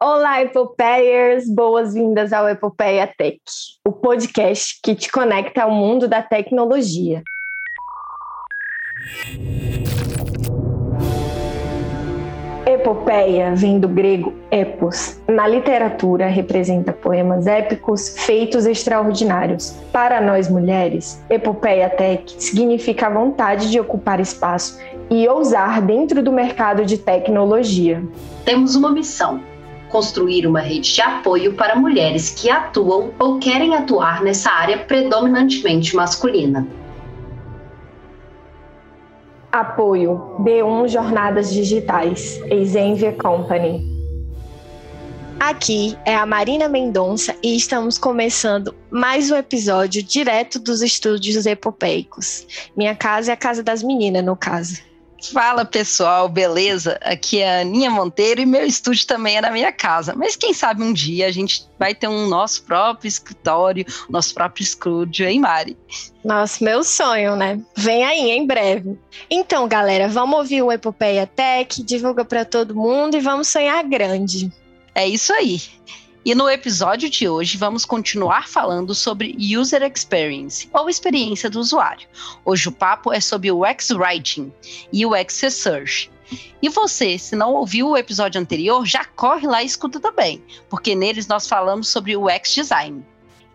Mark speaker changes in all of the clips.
Speaker 1: Olá, Epopeiers! Boas-vindas ao Epopeia Tech, o podcast que te conecta ao mundo da tecnologia. Epopeia vem do grego epos. Na literatura, representa poemas épicos, feitos extraordinários. Para nós mulheres, epopeia tech significa a vontade de ocupar espaço e ousar dentro do mercado de tecnologia.
Speaker 2: Temos uma missão construir uma rede de apoio para mulheres que atuam ou querem atuar nessa área predominantemente masculina.
Speaker 1: Apoio B1 Jornadas Digitais, Exenvia Company. Aqui é a Marina Mendonça e estamos começando mais um episódio direto dos estúdios epopeicos. Minha casa é a casa das meninas, no caso.
Speaker 3: Fala pessoal, beleza? Aqui é a Aninha Monteiro e meu estúdio também é na minha casa. Mas quem sabe um dia a gente vai ter um nosso próprio escritório, nosso próprio estúdio, hein, Mari?
Speaker 1: Nossa, meu sonho, né? Vem aí em breve. Então, galera, vamos ouvir o Epopeia Tech, divulga para todo mundo e vamos sonhar grande.
Speaker 3: É isso aí. E no episódio de hoje vamos continuar falando sobre User Experience, ou experiência do usuário. Hoje o papo é sobre o UX Writing e o UX Research. E você, se não ouviu o episódio anterior, já corre lá e escuta também, porque neles nós falamos sobre o UX Design.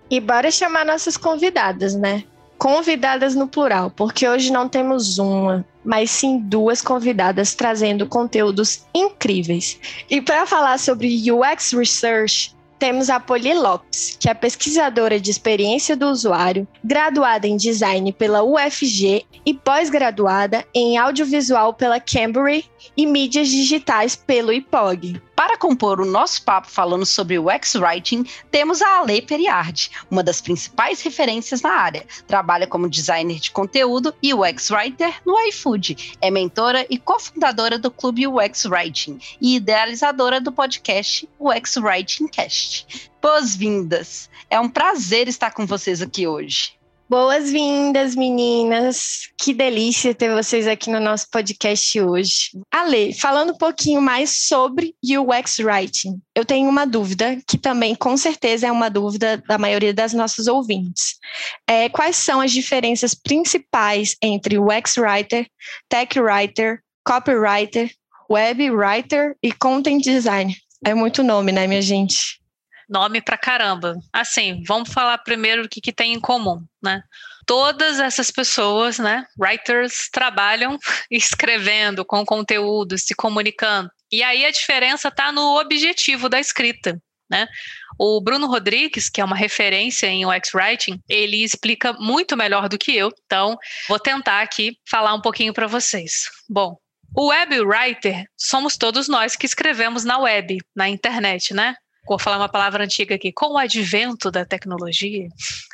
Speaker 1: E bora chamar nossas convidadas, né? Convidadas no plural, porque hoje não temos uma, mas sim duas convidadas trazendo conteúdos incríveis. E para falar sobre UX Research, temos a Poli Lopes, que é pesquisadora de experiência do usuário, graduada em design pela UFG e pós-graduada em audiovisual pela Cambridge e mídias digitais pelo IPOG.
Speaker 3: Para compor o nosso papo falando sobre o X-Writing, temos a Ale Periardi, uma das principais referências na área. Trabalha como designer de conteúdo e UX Writer no iFood. É mentora e cofundadora do clube UX Writing e idealizadora do podcast UX Writing Cast. Boas-vindas! É um prazer estar com vocês aqui hoje.
Speaker 1: Boas-vindas, meninas. Que delícia ter vocês aqui no nosso podcast hoje. Ale, falando um pouquinho mais sobre UX Writing, eu tenho uma dúvida, que também com certeza é uma dúvida da maioria das nossas ouvintes. É, quais são as diferenças principais entre UX Writer, Tech Writer, Copywriter, Web Writer e Content Designer? É muito nome, né, minha gente?
Speaker 4: Nome pra caramba. Assim, vamos falar primeiro o que, que tem em comum, né? Todas essas pessoas, né, writers, trabalham escrevendo, com conteúdo, se comunicando. E aí a diferença está no objetivo da escrita, né? O Bruno Rodrigues, que é uma referência em UX Writing, ele explica muito melhor do que eu. Então, vou tentar aqui falar um pouquinho para vocês. Bom, o web writer somos todos nós que escrevemos na web, na internet, né? Vou falar uma palavra antiga aqui, com o advento da tecnologia,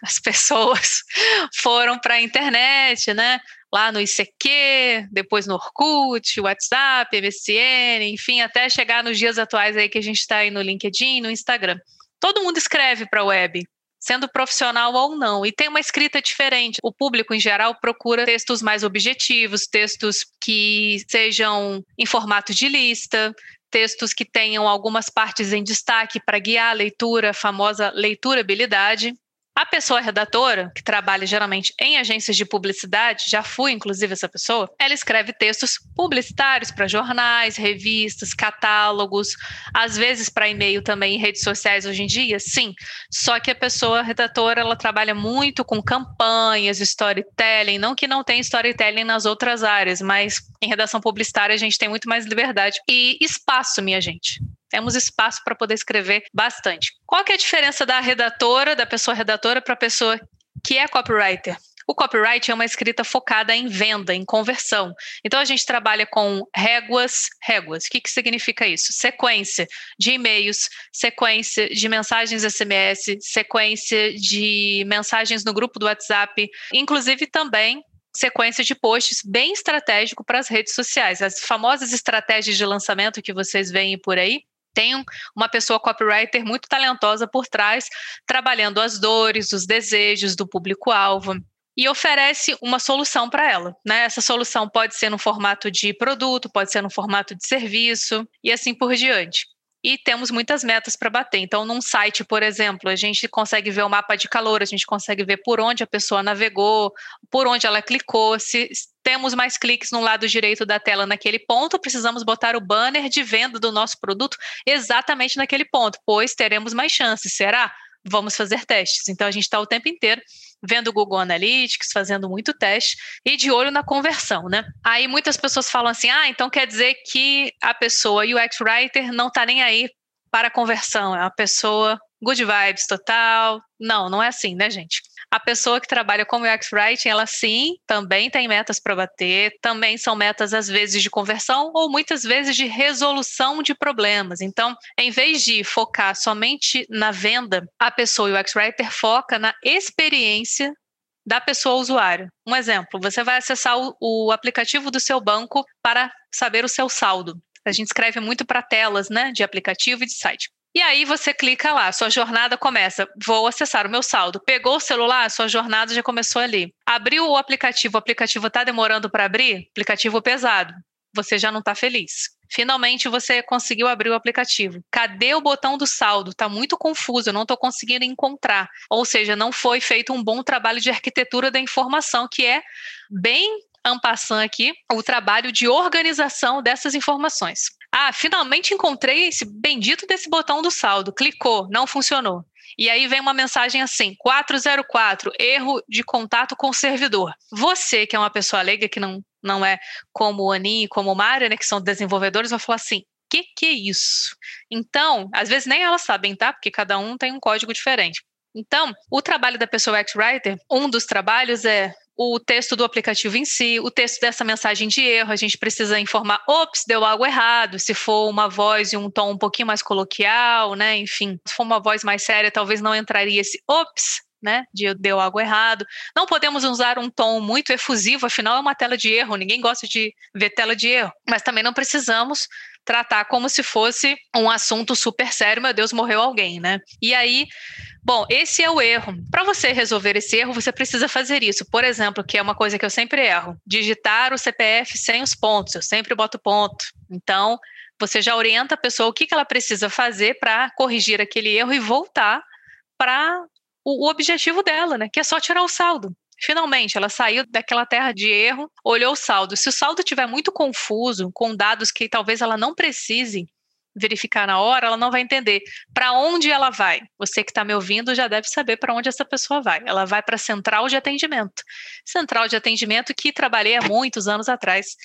Speaker 4: as pessoas foram para a internet, né? Lá no ICQ, depois no Orkut, WhatsApp, MSN, enfim, até chegar nos dias atuais aí que a gente está aí no LinkedIn, no Instagram. Todo mundo escreve para a web, sendo profissional ou não, e tem uma escrita diferente. O público, em geral, procura textos mais objetivos, textos que sejam em formato de lista, textos que tenham algumas partes em destaque para guiar a leitura, a famosa leiturabilidade. A pessoa redatora, que trabalha geralmente em agências de publicidade, já fui inclusive essa pessoa, ela escreve textos publicitários para jornais, revistas, catálogos, às vezes para e-mail também em redes sociais hoje em dia, sim. Só que a pessoa redatora, ela trabalha muito com campanhas, storytelling, não que não tenha storytelling nas outras áreas, mas em redação publicitária a gente tem muito mais liberdade e espaço, minha gente. Temos espaço para poder escrever bastante. Qual que é a diferença da redatora, da pessoa redatora, para a pessoa que é copywriter? O copyright é uma escrita focada em venda, em conversão. Então a gente trabalha com réguas, réguas. O que, que significa isso? Sequência de e-mails, sequência de mensagens SMS, sequência de mensagens no grupo do WhatsApp, inclusive também sequência de posts bem estratégico para as redes sociais. As famosas estratégias de lançamento que vocês veem por aí, tem uma pessoa copywriter muito talentosa por trás, trabalhando as dores, os desejos do público-alvo e oferece uma solução para ela. Né? Essa solução pode ser no formato de produto, pode ser no formato de serviço e assim por diante. e temos muitas metas para bater. Então, num site, por exemplo, a gente consegue ver o mapa de calor, a gente consegue ver por onde a pessoa navegou, por onde ela clicou, se temos mais cliques no lado direito da tela naquele ponto, precisamos botar o banner de venda do nosso produto exatamente naquele ponto, pois teremos mais chances. Será? Vamos fazer testes. Então, a gente está o tempo inteiro vendo o Google Analytics, fazendo muito teste e de olho na conversão, né? Aí muitas pessoas falam assim: ah, então quer dizer que a pessoa UX Writer não está nem aí para a conversão, é uma pessoa good vibes total. Não, não é assim, né, gente? A pessoa que trabalha como UX Writing, ela sim, também tem metas para bater, também são metas às vezes de conversão ou muitas vezes de resolução de problemas. Então, em vez de focar somente na venda, a pessoa UX Writer foca na experiência da pessoa usuário. Um exemplo, você vai acessar o, o aplicativo do seu banco para saber o seu saldo. A gente escreve muito para telas, né, de aplicativo e de site. E aí você clica lá, sua jornada começa. Vou acessar o meu saldo. Pegou o celular, sua jornada já começou ali. Abriu o aplicativo, o aplicativo está demorando para abrir? Aplicativo pesado. Você já não está feliz. Finalmente você conseguiu abrir o aplicativo. Cadê o botão do saldo? Está muito confuso, eu não estou conseguindo encontrar. Ou seja, não foi feito um bom trabalho de arquitetura da informação, que é bem ampassando aqui o trabalho de organização dessas informações. Ah, finalmente encontrei esse bendito desse botão do saldo. Clicou, não funcionou. E aí vem uma mensagem assim: 404, erro de contato com o servidor. Você, que é uma pessoa leiga, que não, não é como o Aninho e como o Mário, né, que são desenvolvedores, vai falar assim: que que é isso? Então, às vezes nem elas sabem, tá? Porque cada um tem um código diferente. Então, o trabalho da pessoa X-Writer, um dos trabalhos é o texto do aplicativo em si, o texto dessa mensagem de erro, a gente precisa informar, ops, deu algo errado, se for uma voz e um tom um pouquinho mais coloquial, né, enfim, se for uma voz mais séria, talvez não entraria esse ops, né, de deu algo errado. Não podemos usar um tom muito efusivo, afinal é uma tela de erro, ninguém gosta de ver tela de erro, mas também não precisamos tratar como se fosse um assunto super sério, meu Deus, morreu alguém, né? E aí Bom, esse é o erro. Para você resolver esse erro, você precisa fazer isso. Por exemplo, que é uma coisa que eu sempre erro: digitar o CPF sem os pontos. Eu sempre boto ponto. Então, você já orienta a pessoa o que, ela precisa fazer para corrigir aquele erro e voltar para o, objetivo dela, né? Que é só tirar o saldo. Finalmente, ela saiu daquela terra de erro, olhou o saldo. Se o saldo estiver muito confuso, com dados que talvez ela não precise, verificar na hora, ela não vai entender para onde ela vai. Você que está me ouvindo já deve saber para onde essa pessoa vai. Ela vai para a central de atendimento. Central de atendimento que trabalhei há muitos anos atrás,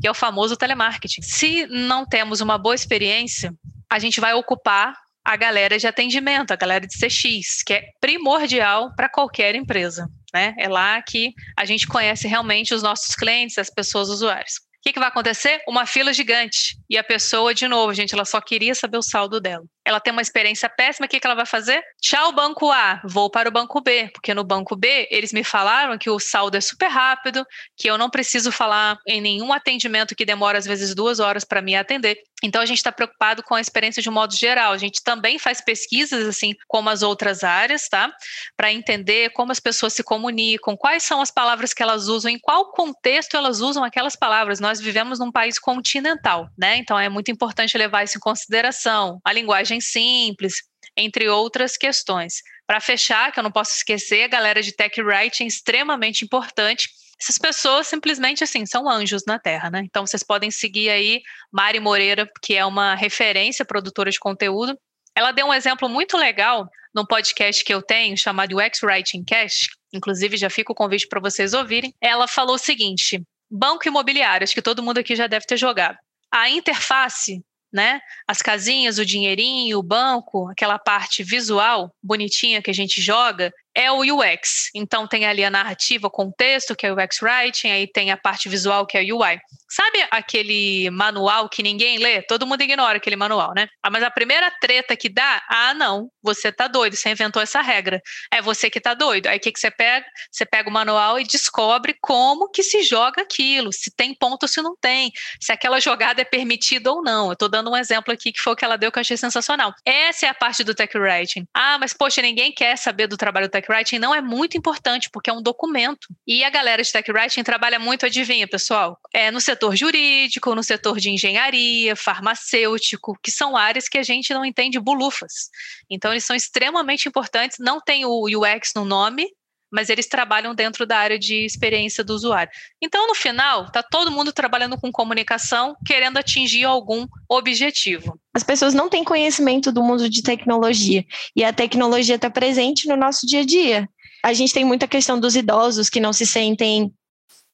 Speaker 4: que é o famoso telemarketing. Se não temos uma boa experiência, a gente vai ocupar a galera de atendimento, a galera de CX, que é primordial para qualquer empresa. Né? É lá que a gente conhece realmente os nossos clientes, as pessoas usuárias que, que vai acontecer? Uma fila gigante. E a pessoa, de novo, gente, ela só queria saber o saldo dela. Ela tem uma experiência péssima, o que, que ela vai fazer? Tchau, banco A, vou para o banco B, porque no banco B eles me falaram que o saldo é super rápido, que eu não preciso falar em nenhum atendimento que demora às vezes duas horas para me atender. Então a gente está preocupado com a experiência de um modo geral. A gente também faz pesquisas assim como as outras áreas, tá? Para entender como as pessoas se comunicam, quais são as palavras que elas usam, em qual contexto elas usam aquelas palavras. Nós vivemos num país continental, né? Então é muito importante levar isso em consideração. A linguagem simples, entre outras questões. Para fechar, que eu não posso esquecer, a galera de tech writing é extremamente importante essas pessoas simplesmente assim são anjos na Terra, né? Então vocês podem seguir aí Mari Moreira, que é uma referência produtora de conteúdo. Ela deu um exemplo muito legal num podcast que eu tenho chamado UX Writing Cast, inclusive já fica o convite para vocês ouvirem. Ela falou o seguinte: banco imobiliário, acho que todo mundo aqui já deve ter jogado. A interface né? As casinhas, o dinheirinho, o banco, aquela parte visual bonitinha que a gente joga, é o UX. Então tem ali a narrativa, o contexto, que é o UX Writing, aí tem a parte visual, que é o UI. Sabe aquele manual que ninguém lê? Todo mundo ignora aquele manual, né? Ah, mas a primeira treta que dá, ah, não, você tá doido, você inventou essa regra. É você que tá doido. Aí o que, que você pega? Você pega o manual e descobre como que se joga aquilo, se tem ponto ou se não tem, se aquela jogada é permitida ou não. Eu tô dando um exemplo aqui que foi o que ela deu que eu achei sensacional. Essa é a parte do tech writing. Ah, mas poxa, ninguém quer saber do trabalho tech tech writing não é muito importante, porque é um documento. E a galera de tech writing trabalha muito, adivinha, pessoal? É no setor jurídico, no setor de engenharia, farmacêutico, que são áreas que a gente não entende bulufas. Então, eles são extremamente importantes. Não tem o UX no nome, mas eles trabalham dentro da área de experiência do usuário. Então, no final, está todo mundo trabalhando com comunicação, querendo atingir algum objetivo.
Speaker 1: As pessoas não têm conhecimento do mundo de tecnologia e a tecnologia está presente no nosso dia a dia. A gente tem muita questão dos idosos que não se sentem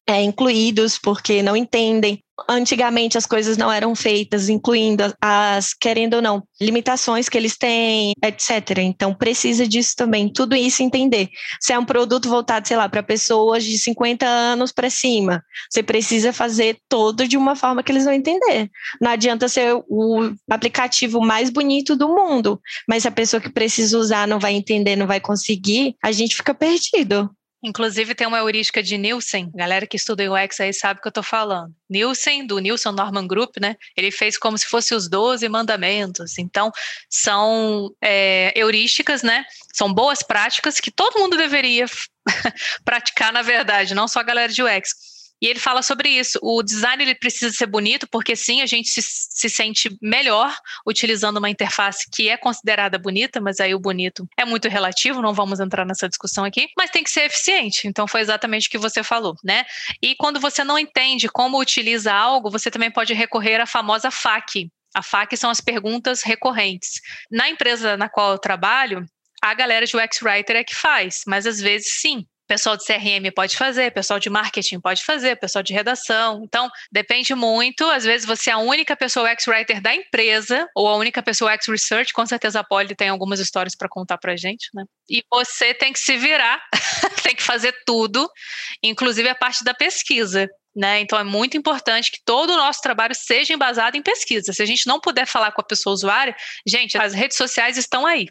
Speaker 1: é, incluídos porque não entendem antigamente as coisas não eram feitas, incluindo as, querendo ou não, limitações que eles têm, etc. Então precisa disso também, tudo isso entender. Se é um produto voltado, sei lá, para pessoas de 50 anos para cima, você precisa fazer todo de uma forma que eles vão entender. Não adianta ser o aplicativo mais bonito do mundo, mas se a pessoa que precisa usar não vai entender, não vai conseguir, a gente fica perdido.
Speaker 4: Inclusive tem uma heurística de Nielsen, galera que estuda UX aí sabe o que eu estou falando. Nielsen, do Nielsen Norman Group, né? Ele fez como se fosse os 12 mandamentos. Então, são é, heurísticas, né? São boas práticas que todo mundo deveria praticar, na verdade, não só a galera de UX. E ele fala sobre isso. O design ele precisa ser bonito, porque sim, a gente se, se sente melhor utilizando uma interface que é considerada bonita, mas aí o bonito é muito relativo, não vamos entrar nessa discussão aqui, mas tem que ser eficiente. Então foi exatamente o que você falou, né? E quando você não entende como utiliza algo, você também pode recorrer à famosa FAQ. A FAQ são as perguntas recorrentes. Na empresa na qual eu trabalho, a galera de UX Writer é que faz, mas às vezes sim, pessoal de CRM pode fazer, pessoal de marketing pode fazer, pessoal de redação. Então, depende muito. Às vezes você é a única pessoa ex-writer da empresa ou a única pessoa ex-research. Com certeza a Polly tem algumas histórias para contar para gente, né? E você tem que se virar, tem que fazer tudo, inclusive a parte da pesquisa. Né? Então é muito importante que todo o nosso trabalho seja embasado em pesquisa. Se a gente não puder falar com a pessoa usuária, gente, as redes sociais estão aí.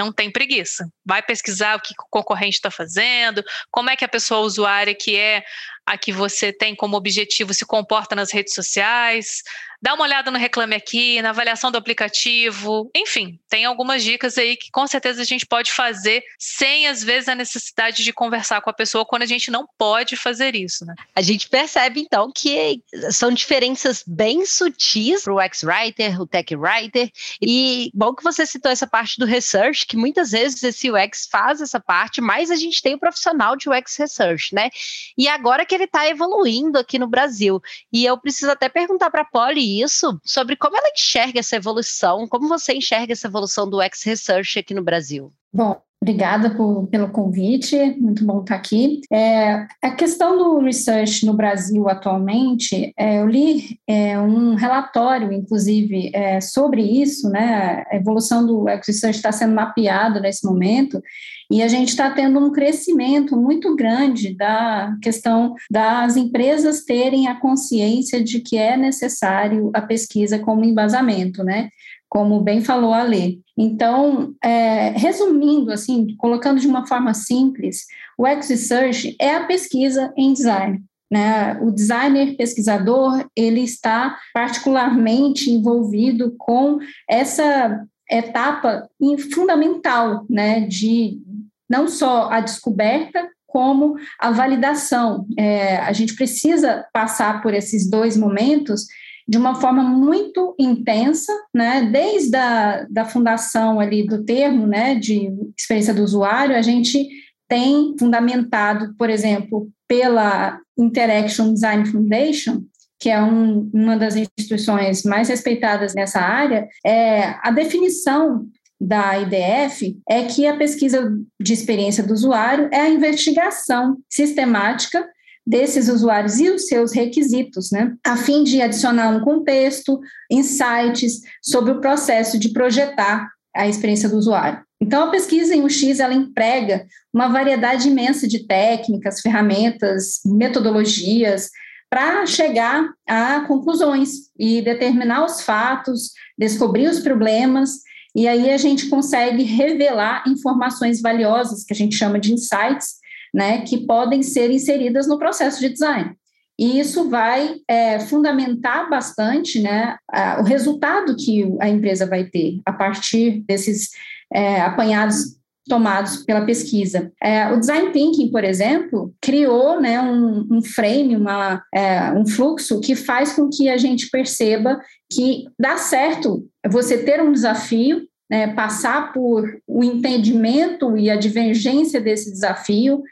Speaker 4: Não tem preguiça. Vai pesquisar o que o concorrente está fazendo, como é que a pessoa usuária que é a que você tem como objetivo se comporta nas redes sociais, dá uma olhada no Reclame Aqui, na avaliação do aplicativo, enfim, tem algumas dicas aí que com certeza a gente pode fazer sem, às vezes, a necessidade de conversar com a pessoa quando a gente não pode fazer isso, né?
Speaker 3: A gente percebe, então, que são diferenças bem sutis para o X-Writer, o Tech Writer, e bom que você citou essa parte do research, que muitas vezes esse UX faz essa parte, mas a gente tem o profissional de UX Research, né? E agora que ele está evoluindo aqui no Brasil, e eu preciso até perguntar para a Polly isso, sobre como ela enxerga essa evolução, como você enxerga essa evolução do X-Research aqui no Brasil.
Speaker 5: Bom, Obrigada por, pelo convite, muito bom estar aqui. É, a questão do research no Brasil atualmente, é, eu li é, um relatório, inclusive, é, sobre isso, né? A evolução do research está sendo mapeado nesse momento, e a gente está tendo um crescimento muito grande da questão das empresas terem a consciência de que é necessário a pesquisa como embasamento, né? Como bem falou a Lê. Então, é, resumindo, assim, colocando de uma forma simples, o X-Research é a pesquisa em design. Né? O designer pesquisador ele está particularmente envolvido com essa etapa fundamental, né, de não só a descoberta como a validação. É, a gente precisa passar por esses dois momentos de uma forma muito intensa, né? Desde a da fundação ali do termo, né, de experiência do usuário, a gente tem fundamentado, por exemplo, pela Interaction Design Foundation, que é um, uma das instituições mais respeitadas nessa área, é a definição da IDF é que a pesquisa de experiência do usuário é a investigação sistemática desses usuários e os seus requisitos, né, a fim de adicionar um contexto, insights sobre o processo de projetar a experiência do usuário. Então, a pesquisa em UX ela emprega uma variedade imensa de técnicas, ferramentas, metodologias para chegar a conclusões e determinar os fatos, descobrir os problemas e aí a gente consegue revelar informações valiosas, que a gente chama de insights, né, que podem ser inseridas no processo de design. E isso vai é, fundamentar bastante né, a, o resultado que a empresa vai ter a partir desses é, apanhados tomados pela pesquisa. É, o design thinking, por exemplo, criou né, um, um frame, uma, é, um fluxo que faz com que a gente perceba que dá certo você ter um desafio, né, passar por o entendimento e a divergência desse desafio,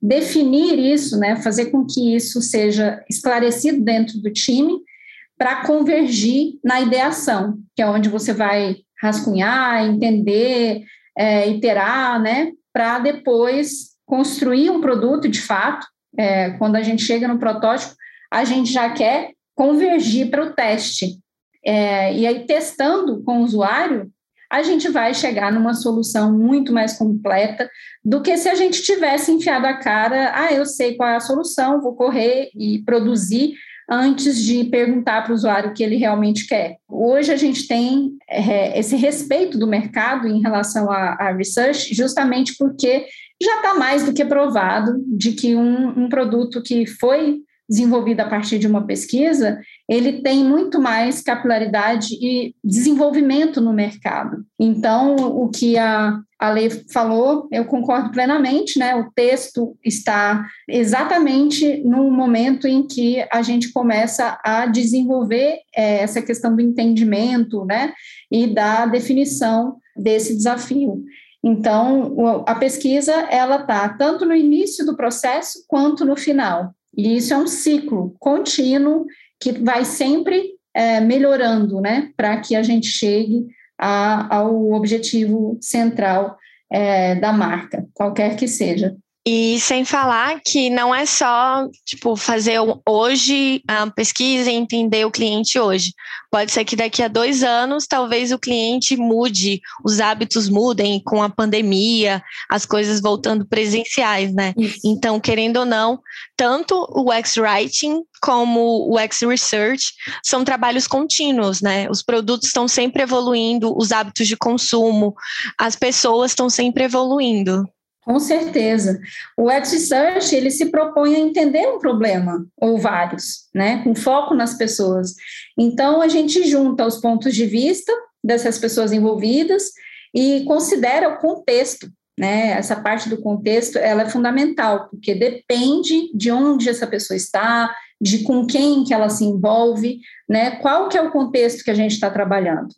Speaker 5: definir isso, né, fazer com que isso seja esclarecido dentro do time para convergir na ideação, que é onde você vai rascunhar, entender, é, iterar, né, para depois construir um produto de fato. É, quando a gente chega no protótipo, a gente já quer convergir para o teste. É, e aí, testando com o usuário, a gente vai chegar numa solução muito mais completa do que se a gente tivesse enfiado a cara, ah, eu sei qual é a solução, vou correr e produzir antes de perguntar para o usuário o que ele realmente quer. Hoje a gente tem é, esse respeito do mercado em relação à research, justamente porque já está mais do que provado de que um, um produto que foi desenvolvido a partir de uma pesquisa, ele tem muito mais capilaridade e desenvolvimento no mercado. Então, o que a, a lei falou, eu concordo plenamente, né? O texto está exatamente no momento em que a gente começa a desenvolver é, essa questão do entendimento, né? E da definição desse desafio. Então, a pesquisa, ela está tanto no início do processo quanto no final. E isso é um ciclo contínuo que vai sempre é, melhorando, né, para que a gente chegue a, ao objetivo central é, da marca, qualquer que seja.
Speaker 1: E sem falar que não é só, tipo, fazer hoje a pesquisa e entender o cliente hoje. Pode ser que daqui a dois anos, talvez o cliente mude, os hábitos mudem com a pandemia, as coisas voltando presenciais, né? Isso. Então, querendo ou não, tanto o X-Writing como o X-Research são trabalhos contínuos, né? Os produtos estão sempre evoluindo, os hábitos de consumo, as pessoas estão sempre evoluindo.
Speaker 5: Com certeza. O X-Research, ele se propõe a entender um problema, ou vários, né, com foco nas pessoas. Então, a gente junta os pontos de vista dessas pessoas envolvidas e considera o contexto, né, essa parte do contexto, ela é fundamental, porque depende de onde essa pessoa está, de com quem que ela se envolve, né, qual que é o contexto que a gente está trabalhando.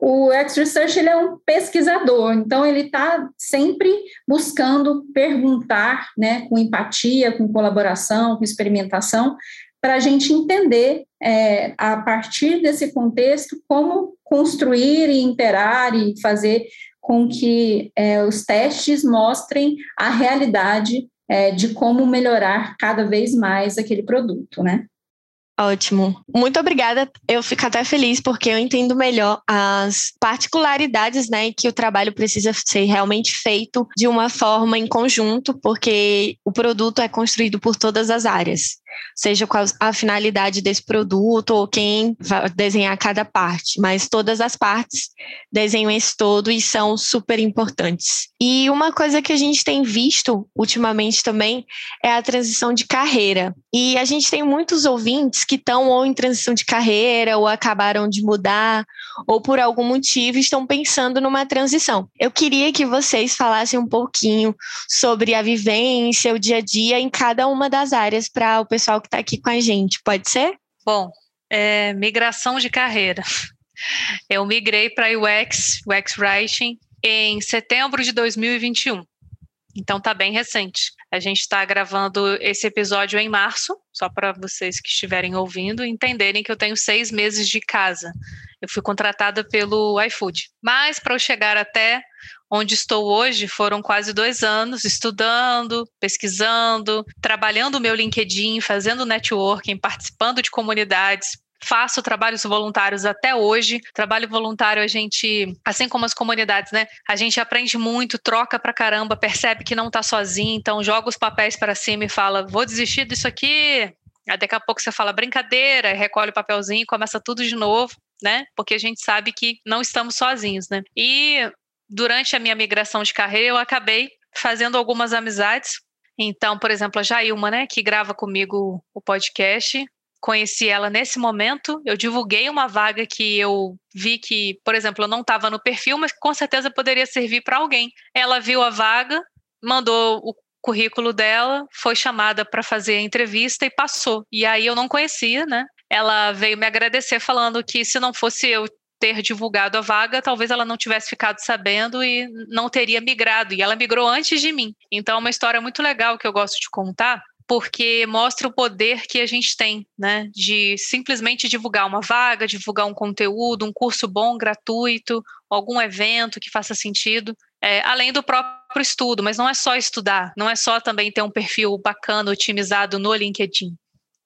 Speaker 5: O X-Research ele é um pesquisador, então ele está sempre buscando perguntar, né, com empatia, com colaboração, com experimentação, para a gente entender, é, a partir desse contexto, como construir e interar e fazer com que é, os testes mostrem a realidade é, de como melhorar cada vez mais aquele produto, né?
Speaker 1: Ótimo. Muito obrigada. Eu fico até feliz porque eu entendo melhor as particularidades, né, que o trabalho precisa ser realmente feito de uma forma em conjunto, porque o produto é construído por todas as áreas seja qual a finalidade desse produto ou quem vai desenhar cada parte, mas todas as partes desenham esse todo e são super importantes. E uma coisa que a gente tem visto ultimamente também é a transição de carreira. E a gente tem muitos ouvintes que estão ou em transição de carreira ou acabaram de mudar ou por algum motivo estão pensando numa transição. Eu queria que vocês falassem um pouquinho sobre a vivência, o dia a dia em cada uma das áreas para o pessoal que está aqui com a gente. Pode ser?
Speaker 4: Bom, é, migração de carreira. Eu migrei para UX, UX Writing, em setembro de 2021. Então tá bem recente. A gente está gravando esse episódio em março, só para vocês que estiverem ouvindo entenderem que eu tenho seis meses de casa. Eu fui contratada pelo iFood. Mas para eu chegar até onde estou hoje foram quase dois anos estudando, pesquisando, trabalhando o meu LinkedIn, fazendo networking, participando de comunidades, faço trabalhos voluntários até hoje. Trabalho voluntário, a gente, assim como as comunidades, né? A gente aprende muito, troca pra caramba, percebe que não tá sozinho, então joga os papéis para cima e fala: vou desistir disso aqui. Aí daqui a pouco você fala brincadeira, recolhe o papelzinho, começa tudo de novo, né? Porque a gente sabe que não estamos sozinhos, né? E durante a minha migração de carreira, eu acabei fazendo algumas amizades. Então, por exemplo, a Jailma, né, que grava comigo o podcast, conheci ela nesse momento. Eu divulguei uma vaga que eu vi que, por exemplo, eu não estava no perfil, mas com certeza poderia servir para alguém. Ela viu a vaga, mandou o currículo dela, foi chamada para fazer a entrevista e passou. E aí eu não conhecia, né? Ela veio me agradecer falando que se não fosse eu ter divulgado a vaga, talvez ela não tivesse ficado sabendo e não teria migrado. E ela migrou antes de mim. Então, é uma história muito legal que eu gosto de contar, porque mostra o poder que a gente tem, né? De simplesmente divulgar uma vaga, divulgar um conteúdo, um curso bom, gratuito, algum evento que faça sentido, é, além do próprio estudo. Mas não é só estudar, não é só também ter um perfil bacana, otimizado no LinkedIn.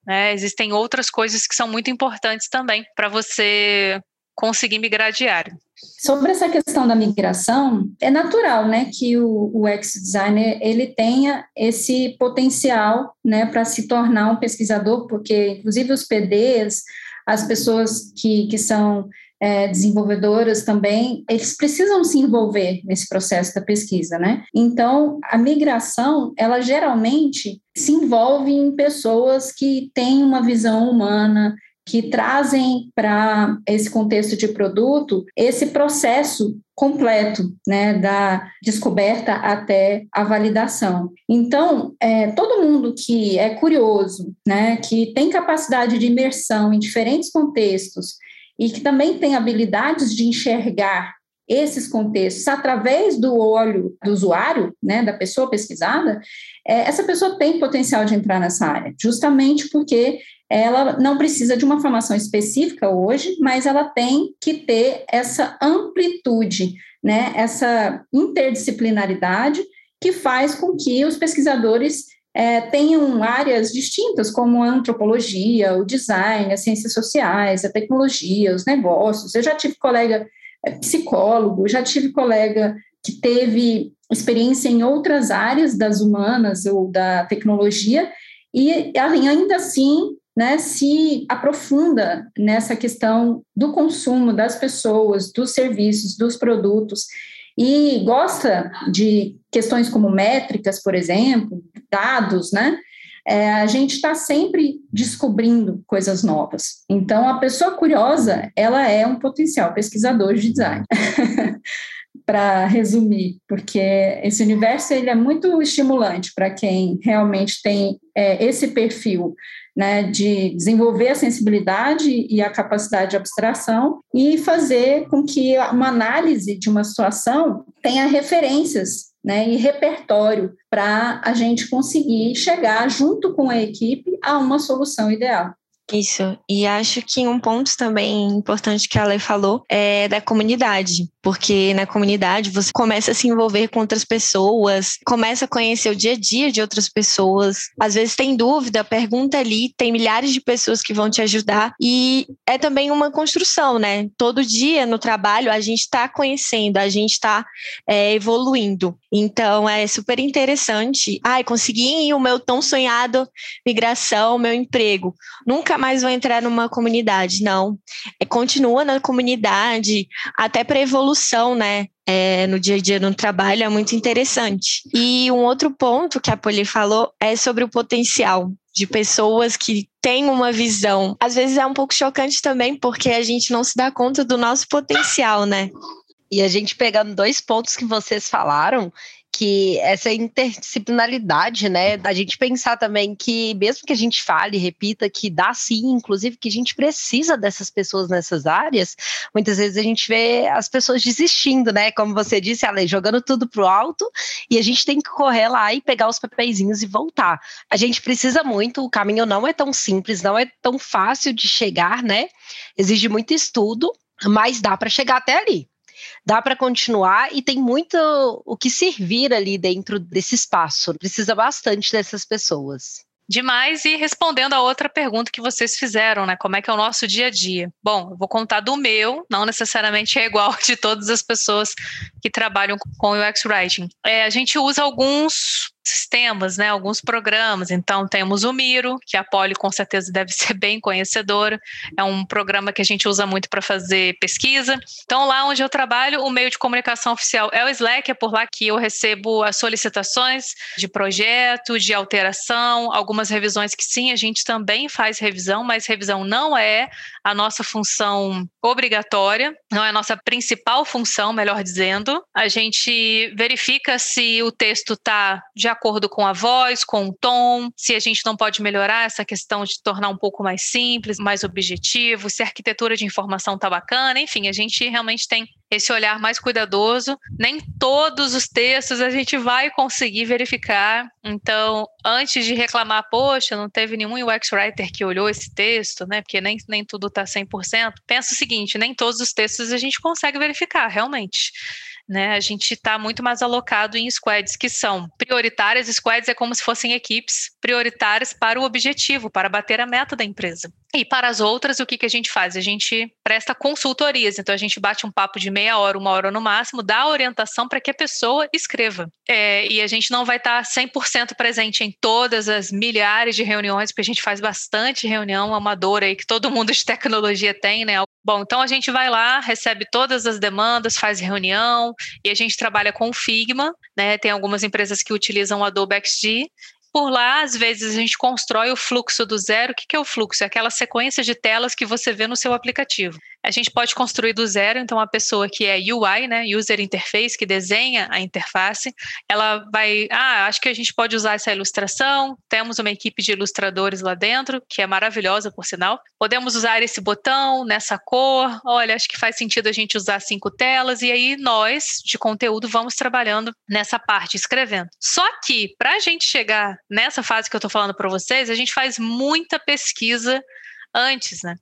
Speaker 4: Né? Existem outras coisas que são muito importantes também para você conseguir migrar diário.
Speaker 5: Sobre essa questão da migração, é natural, né, que o, o ex-designer ele tenha esse potencial, né, para se tornar um pesquisador, porque inclusive os PDs, as pessoas que, que são é, desenvolvedoras também, eles precisam se envolver nesse processo da pesquisa, né? Então, a migração, ela geralmente se envolve em pessoas que têm uma visão humana, que trazem para esse contexto de produto esse processo completo, né, da descoberta até a validação. Então, é, todo mundo que é curioso, né, que tem capacidade de imersão em diferentes contextos e que também tem habilidades de enxergar esses contextos através do olho do usuário, né, da pessoa pesquisada, é, essa pessoa tem potencial de entrar nessa área, justamente porque ela não precisa de uma formação específica hoje, mas ela tem que ter essa amplitude, né, essa interdisciplinaridade que faz com que os pesquisadores é, tenham áreas distintas, como a antropologia, o design, as ciências sociais, a tecnologia, os negócios. Eu já tive colega é, psicólogo, já tive colega que teve experiência em outras áreas das humanas ou da tecnologia, e ainda assim né, se aprofunda nessa questão do consumo das pessoas, dos serviços, dos produtos, e gosta de questões como métricas, por exemplo, dados, né? É, a gente está sempre descobrindo coisas novas. Então, a pessoa curiosa, ela é um potencial pesquisador de design. para resumir, porque esse universo ele é muito estimulante para quem realmente tem é, esse perfil né, de desenvolver a sensibilidade e a capacidade de abstração e fazer com que uma análise de uma situação tenha referências né, e repertório para a gente conseguir chegar junto com a equipe a uma solução ideal.
Speaker 1: Isso, e acho que um ponto também importante que a Lei falou é da comunidade, porque na comunidade você começa a se envolver com outras pessoas, começa a conhecer o dia a dia de outras pessoas, às vezes tem dúvida, pergunta ali, tem milhares de pessoas que vão te ajudar, e é também uma construção, né? Todo dia no trabalho a gente está conhecendo, a gente está é, evoluindo, então é super interessante. Ai, consegui o meu tão sonhado migração, meu emprego. Nunca mais vou entrar numa comunidade, não. É, continua na comunidade, até para evolução, né? É, no dia a dia no trabalho é muito interessante. E um outro ponto que a Poli falou é sobre o potencial de pessoas que têm uma visão. Às vezes é um pouco chocante também, porque a gente não se dá conta do nosso potencial, né?
Speaker 3: E a gente pegando dois pontos que vocês falaram, que essa interdisciplinaridade, né, a gente pensar também que mesmo que a gente fale, repita que dá sim, inclusive que a gente precisa dessas pessoas nessas áreas, muitas vezes a gente vê as pessoas desistindo, né, como você disse, Ale, jogando tudo pro alto, e a gente tem que correr lá e pegar os papeizinhos e voltar. A gente precisa muito, o caminho não é tão simples, não é tão fácil de chegar, né? Exige muito estudo, mas dá para chegar até ali dá para continuar e tem muito o que servir ali dentro desse espaço. Precisa bastante dessas pessoas.
Speaker 4: Demais, e respondendo a outra pergunta que vocês fizeram, né? Como é que é o nosso dia a dia? Bom, eu vou contar do meu, não necessariamente é igual de todas as pessoas que trabalham com UX Writing. É, a gente usa alguns sistemas, né, alguns programas. Então, temos o Miro, que a Poli com certeza deve ser bem conhecedora. É um programa que a gente usa muito para fazer pesquisa. Então, lá onde eu trabalho, o meio de comunicação oficial é o Slack, é por lá que eu recebo as solicitações de projeto, de alteração, algumas revisões que sim, a gente também faz revisão, mas revisão não é a nossa função obrigatória, não é a nossa principal função, melhor dizendo. A gente verifica se o texto está de acordo com a voz, com o tom, se a gente não pode melhorar essa questão de tornar um pouco mais simples, mais objetivo, se a arquitetura de informação está bacana, enfim, a gente realmente tem esse olhar mais cuidadoso. Nem todos os textos a gente vai conseguir verificar. Então, antes de reclamar, poxa, não teve nenhum UX Writer que olhou esse texto, né? Porque nem, nem tudo está 100%. Pensa o seguinte, nem todos os textos a gente consegue verificar, realmente né? A gente está muito mais alocado em squads que são prioritárias. Squads é como se fossem equipes prioritárias para o objetivo, para bater a meta da empresa. E para as outras, o que, que a gente faz? A gente presta consultorias. Então, a gente bate um papo de meia hora, uma hora no máximo, dá orientação para que a pessoa escreva. É, e a gente não vai estar 100% presente em todas as milhares de reuniões, porque a gente faz bastante reunião amadora aí que todo mundo de tecnologia tem, né? Bom, então a gente vai lá, recebe todas as demandas, faz reunião e a gente trabalha com o Figma, né? Tem algumas empresas que utilizam o Adobe XD por lá, às vezes, a gente constrói o fluxo do zero. O que é o fluxo? É aquela sequência de telas que você vê no seu aplicativo. A gente pode construir do zero, então a pessoa que é UI, né, User Interface, que desenha a interface, ela vai, ah, acho que a gente pode usar essa ilustração, temos uma equipe de ilustradores lá dentro, que é maravilhosa, por sinal. Podemos usar esse botão nessa cor, olha, acho que faz sentido a gente usar cinco telas, e aí nós, de conteúdo, vamos trabalhando nessa parte, escrevendo. Só que, para a gente chegar nessa fase que eu estou falando para vocês, a gente faz muita pesquisa antes, né?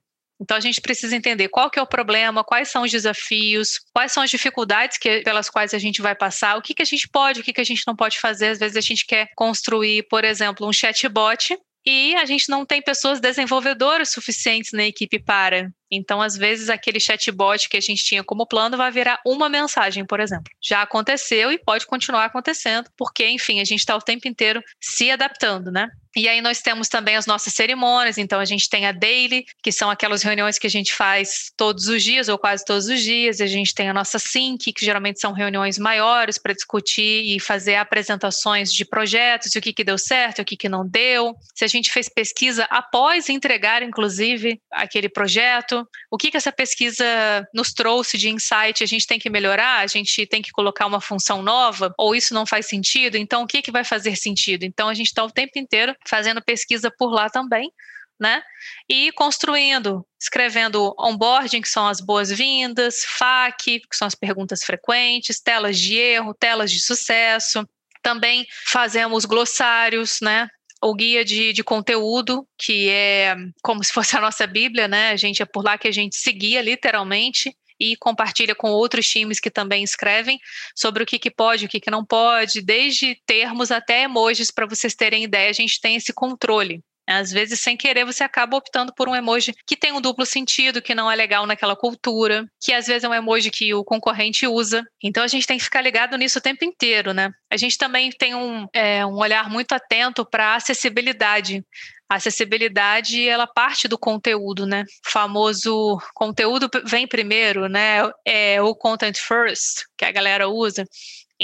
Speaker 4: Então a gente precisa entender qual que é o problema, quais são os desafios, quais são as dificuldades que, pelas quais a gente vai passar, o que, que a gente pode, o que, que a gente não pode fazer. Às vezes a gente quer construir, por exemplo, um chatbot e a gente não tem pessoas desenvolvedoras suficientes na equipe para. Então, às vezes, aquele chatbot que a gente tinha como plano vai virar uma mensagem, por exemplo. Já aconteceu e pode continuar acontecendo, porque, enfim, a gente está o tempo inteiro se adaptando, né? E aí nós temos também as nossas cerimônias, então a gente tem a daily, que são aquelas reuniões que a gente faz todos os dias ou quase todos os dias, a gente tem a nossa sync, que geralmente são reuniões maiores para discutir e fazer apresentações de projetos, o que, que deu certo, o que, que não deu, se a gente fez pesquisa após entregar, inclusive, aquele projeto, o que, que essa pesquisa nos trouxe de insight, a gente tem que melhorar, a gente tem que colocar uma função nova, ou isso não faz sentido, então o que, que vai fazer sentido? Então a gente está o tempo inteiro fazendo pesquisa por lá também, né? E construindo, escrevendo onboarding, que são as boas-vindas, FAQ, que são as perguntas frequentes, telas de erro, telas de sucesso. Também fazemos glossários, né? O guia de, de conteúdo, que é como se fosse a nossa Bíblia, né? A gente é por lá que a gente seguia literalmente e compartilha com outros times que também escrevem sobre o que, que pode, o que, que não pode, desde termos até emojis, para vocês terem ideia, a gente tem esse controle. Às vezes, sem querer, você acaba optando por um emoji que tem um duplo sentido, que não é legal naquela cultura, que às vezes é um emoji que o concorrente usa. Então, a gente tem que ficar ligado nisso o tempo inteiro, né? A gente também tem um, é, um olhar muito atento para a acessibilidade. A acessibilidade, ela parte do conteúdo, né? O famoso conteúdo vem primeiro, né? É o content first, que a galera usa.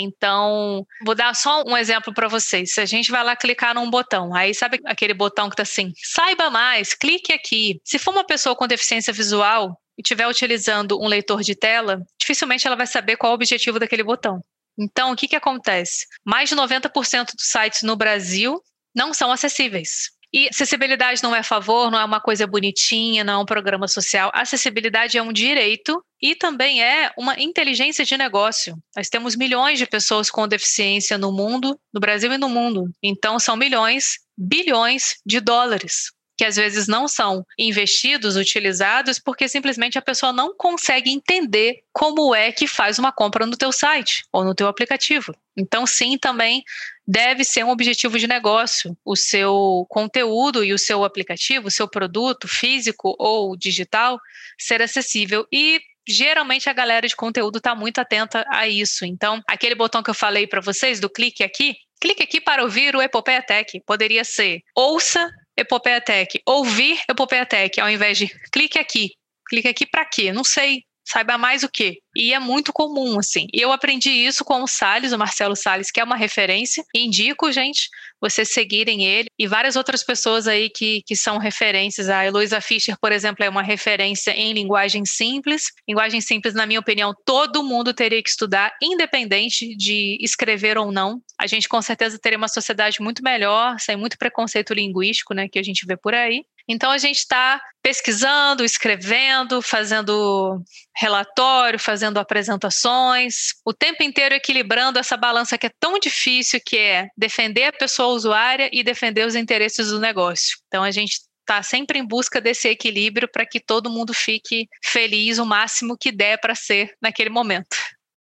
Speaker 4: Então, vou dar só um exemplo para vocês. Se a gente vai lá clicar num botão, aí sabe aquele botão que está assim, saiba mais, clique aqui. Se for uma pessoa com deficiência visual e estiver utilizando um leitor de tela, dificilmente ela vai saber qual é o objetivo daquele botão. Então, o que, que acontece? Mais de 90% dos sites no Brasil não são acessíveis. E acessibilidade não é favor, não é uma coisa bonitinha, não é um programa social. Acessibilidade é um direito e também é uma inteligência de negócio. Nós temos milhões de pessoas com deficiência no mundo, no Brasil e no mundo. Então, são milhões, bilhões de dólares que às vezes não são investidos, utilizados, porque simplesmente a pessoa não consegue entender como é que faz uma compra no teu site ou no teu aplicativo. Então, sim, também deve ser um objetivo de negócio o seu conteúdo e o seu aplicativo, o seu produto físico ou digital ser acessível e geralmente a galera de conteúdo está muito atenta a isso. Então, aquele botão que eu falei para vocês do clique aqui, Clique aqui para ouvir o Epopeia Tech. Poderia ser ouça Epopeia Tech, ouvir Epopeia Tech, ao invés de clique aqui. Clique aqui para quê? Não sei saiba mais o quê? E é muito comum, assim. E eu aprendi isso com o Salles, o Marcelo Salles, que é uma referência. Indico, gente, vocês seguirem ele e várias outras pessoas aí que, que são referências. A Eloisa Fischer, por exemplo, é uma referência em linguagem simples. Linguagem simples, na minha opinião, todo mundo teria que estudar, independente de escrever ou não. A gente com certeza teria uma sociedade muito melhor, sem muito preconceito linguístico, né, que a gente vê por aí. Então a gente está pesquisando, escrevendo, fazendo relatório, fazendo apresentações, o tempo inteiro equilibrando essa balança que é tão difícil, que é defender a pessoa usuária e defender os interesses do negócio. Então a gente está sempre em busca desse equilíbrio para que todo mundo fique feliz o máximo que der para ser naquele momento.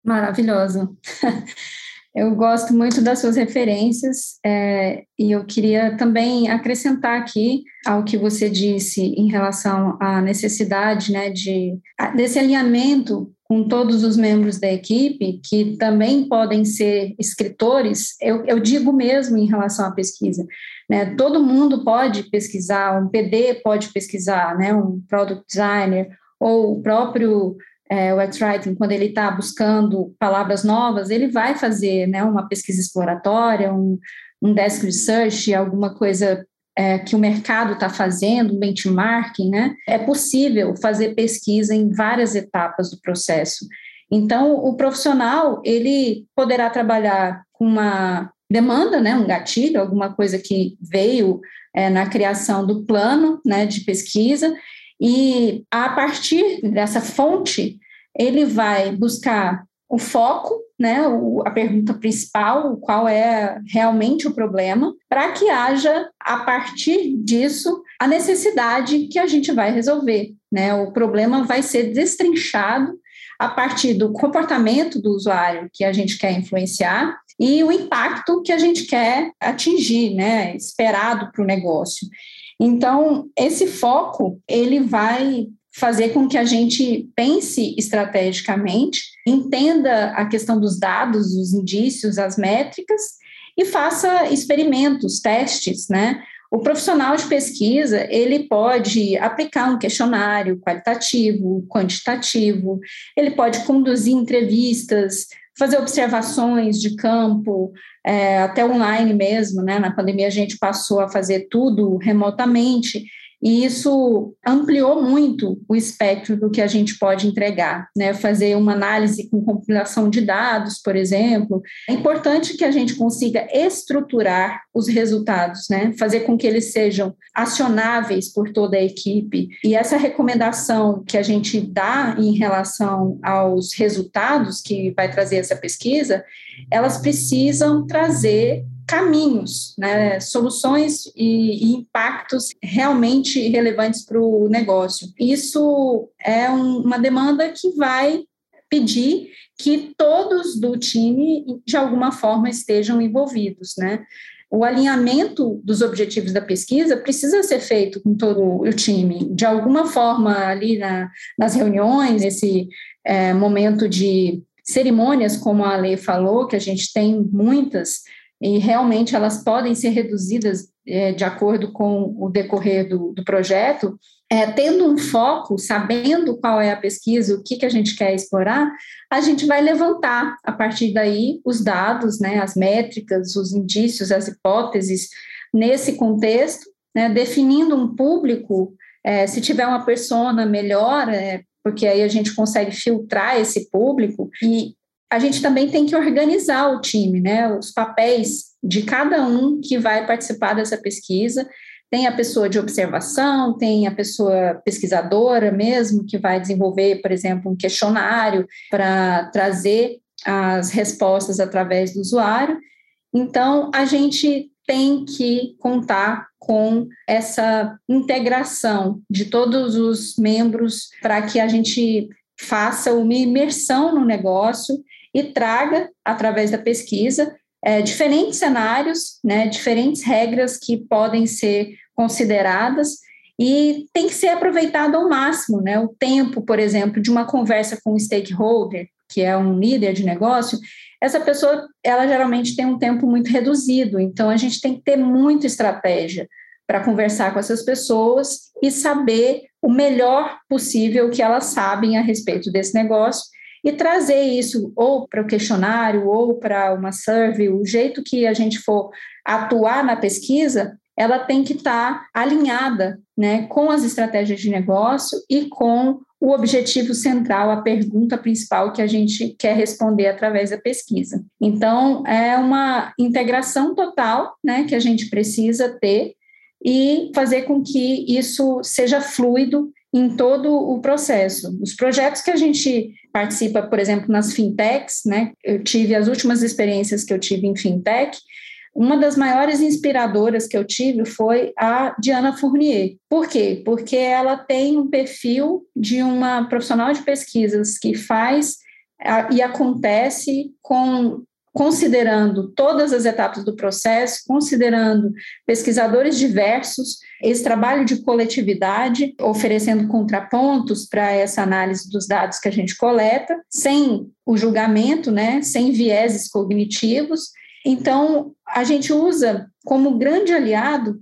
Speaker 5: Maravilhoso. Eu gosto muito das suas referências é, e eu queria também acrescentar aqui ao que você disse em relação à necessidade né, de, desse alinhamento com todos os membros da equipe, que também podem ser escritores, eu, eu digo mesmo em relação à pesquisa. Né, todo mundo pode pesquisar, um PD pode pesquisar, né, um product designer, ou o próprio é, o X-Writing, quando ele está buscando palavras novas, ele vai fazer né, uma pesquisa exploratória, um, um desk research, alguma coisa é, que o mercado está fazendo, um benchmarking, né? É possível fazer pesquisa em várias etapas do processo. Então, o profissional, ele poderá trabalhar com uma demanda, né, um gatilho, alguma coisa que veio é, na criação do plano né, de pesquisa, e a partir dessa fonte, ele vai buscar o foco, né, o, a pergunta principal, qual é realmente o problema, para que haja, a partir disso, a necessidade que a gente vai resolver. Né? O problema vai ser destrinchado a partir do comportamento do usuário que a gente quer influenciar e o impacto que a gente quer atingir, né, esperado para o negócio. Então, esse foco, ele vai fazer com que a gente pense estrategicamente, entenda a questão dos dados, os indícios, as métricas e faça experimentos, testes, né? O profissional de pesquisa, ele pode aplicar um questionário qualitativo, quantitativo, ele pode conduzir entrevistas, fazer observações de campo, é, até online mesmo, né? Na pandemia a gente passou a fazer tudo remotamente, e isso ampliou muito o espectro do que a gente pode entregar, né? Fazer uma análise com compilação de dados, por exemplo. É importante que a gente consiga estruturar os resultados, né? Fazer com que eles sejam acionáveis por toda a equipe. E essa recomendação que a gente dá em relação aos resultados que vai trazer essa pesquisa, elas precisam trazer caminhos, né, soluções e, e, impactos realmente relevantes para o negócio. Isso é um, uma demanda que vai pedir que todos do time, de alguma forma, estejam envolvidos, né? O alinhamento dos objetivos da pesquisa precisa ser feito com todo o time. De alguma forma, ali na, nas reuniões, nesse é, momento de cerimônias, como a lei falou, que a gente tem muitas, e realmente elas podem ser reduzidas é, de acordo com o decorrer do, do projeto, é, tendo um foco, sabendo qual é a pesquisa, o que, que a gente quer explorar, a gente vai levantar a partir daí os dados, né, as métricas, os indícios, as hipóteses nesse contexto, né, definindo um público. É, se tiver uma persona melhor, é, porque aí a gente consegue filtrar esse público e a gente também tem que organizar o time, né? Os papéis de cada um que vai participar dessa pesquisa. Tem a pessoa de observação, tem a pessoa pesquisadora mesmo, que vai desenvolver, por exemplo, um questionário para trazer as respostas através do usuário. Então, a gente tem que contar com essa integração de todos os membros para que a gente faça uma imersão no negócio e traga, através da pesquisa, é, diferentes cenários, né, diferentes regras que podem ser consideradas e tem que ser aproveitado ao máximo, né? O tempo, por exemplo, de uma conversa com um stakeholder, que é um líder de negócio, essa pessoa, ela geralmente tem um tempo muito reduzido, então a gente tem que ter muita estratégia para conversar com essas pessoas e saber o melhor possível que elas sabem a respeito desse negócio e trazer isso ou para o questionário ou para uma survey, o jeito que a gente for atuar na pesquisa, ela tem que estar tá alinhada né, com as estratégias de negócio e com o objetivo central, a pergunta principal que a gente quer responder através da pesquisa. Então, é uma integração total né, que a gente precisa ter e fazer com que isso seja fluido em todo o processo. Os projetos que a gente participa, por exemplo, nas fintechs, né? Eu tive as últimas experiências que eu tive em fintech, uma das maiores inspiradoras que eu tive foi a Diana Fournier. Por quê? Porque ela tem um perfil de uma profissional de pesquisas que faz e acontece com considerando todas as etapas do processo, considerando pesquisadores diversos, esse trabalho de coletividade, oferecendo contrapontos para essa análise dos dados que a gente coleta, sem o julgamento, né, sem vieses cognitivos, então, a gente usa como grande aliado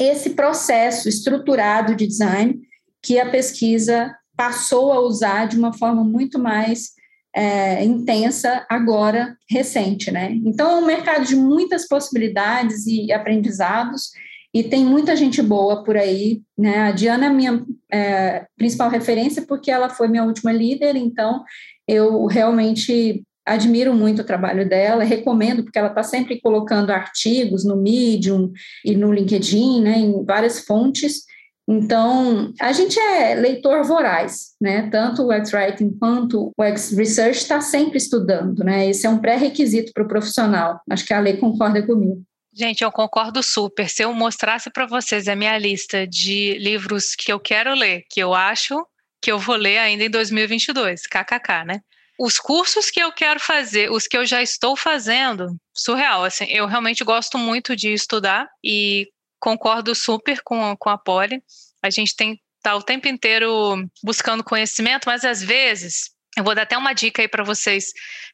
Speaker 5: esse processo estruturado de design que a pesquisa passou a usar de uma forma muito mais é, intensa agora, recente, né? Então, é um mercado de muitas possibilidades e aprendizados, e tem muita gente boa por aí, né? A Diana é minha é, principal referência porque ela foi minha última líder, então eu realmente admiro muito o trabalho dela, recomendo, porque ela está sempre colocando artigos no Medium e no LinkedIn, né, em várias fontes. Então, a gente é leitor voraz, né? Tanto o X-Writing quanto o X-Research está sempre estudando, né? Esse é um pré-requisito para o profissional. Acho que a lei concorda comigo.
Speaker 4: Gente, eu concordo super. Se eu mostrasse para vocês a minha lista de livros que eu quero ler, que eu acho que eu vou ler ainda em 2022, kkk, né? os cursos que eu quero fazer, os que eu já estou fazendo, surreal, assim, eu realmente gosto muito de estudar e concordo super com, com a Polly. A gente tem tá o tempo inteiro buscando conhecimento, mas às vezes eu vou dar até uma dica aí para vocês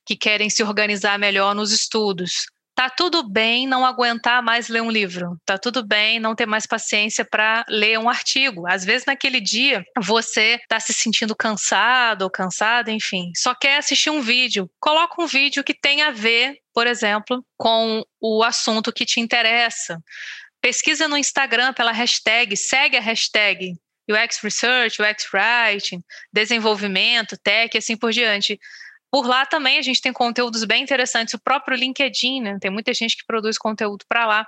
Speaker 4: que querem se organizar melhor nos estudos. Tá tudo bem não aguentar mais ler um livro. Tá tudo bem não ter mais paciência para ler um artigo. Às vezes naquele dia você tá se sentindo cansado ou cansada, enfim, só quer assistir um vídeo. Coloca um vídeo que tenha a ver, por exemplo, com o assunto que te interessa. Pesquisa no Instagram pela hashtag, segue a hashtag UX Research, UX Writing, desenvolvimento, tech, assim por diante. Por lá também a gente tem conteúdos bem interessantes, o próprio LinkedIn, né? Tem muita gente que produz conteúdo para lá.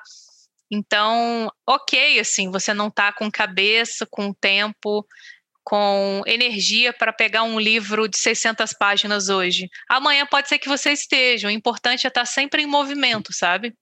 Speaker 4: Então, ok, assim, você não está com cabeça, com tempo, com energia para pegar um livro de 600 páginas hoje. Amanhã pode ser que você esteja. O importante é estar tá sempre em movimento, sabe?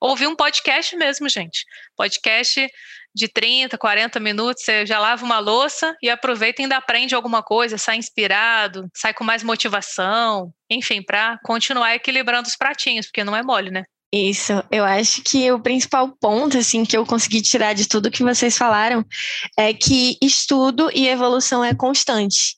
Speaker 4: Ouvir um podcast mesmo, gente. Podcast de 30, 40 minutos, você já lava uma louça e aproveita e ainda aprende alguma coisa, sai inspirado, sai com mais motivação, enfim, para continuar equilibrando os pratinhos, porque não é mole, né?
Speaker 1: Isso, eu acho que o principal ponto, assim, que eu consegui tirar de tudo que vocês falaram é que estudo e evolução é constante.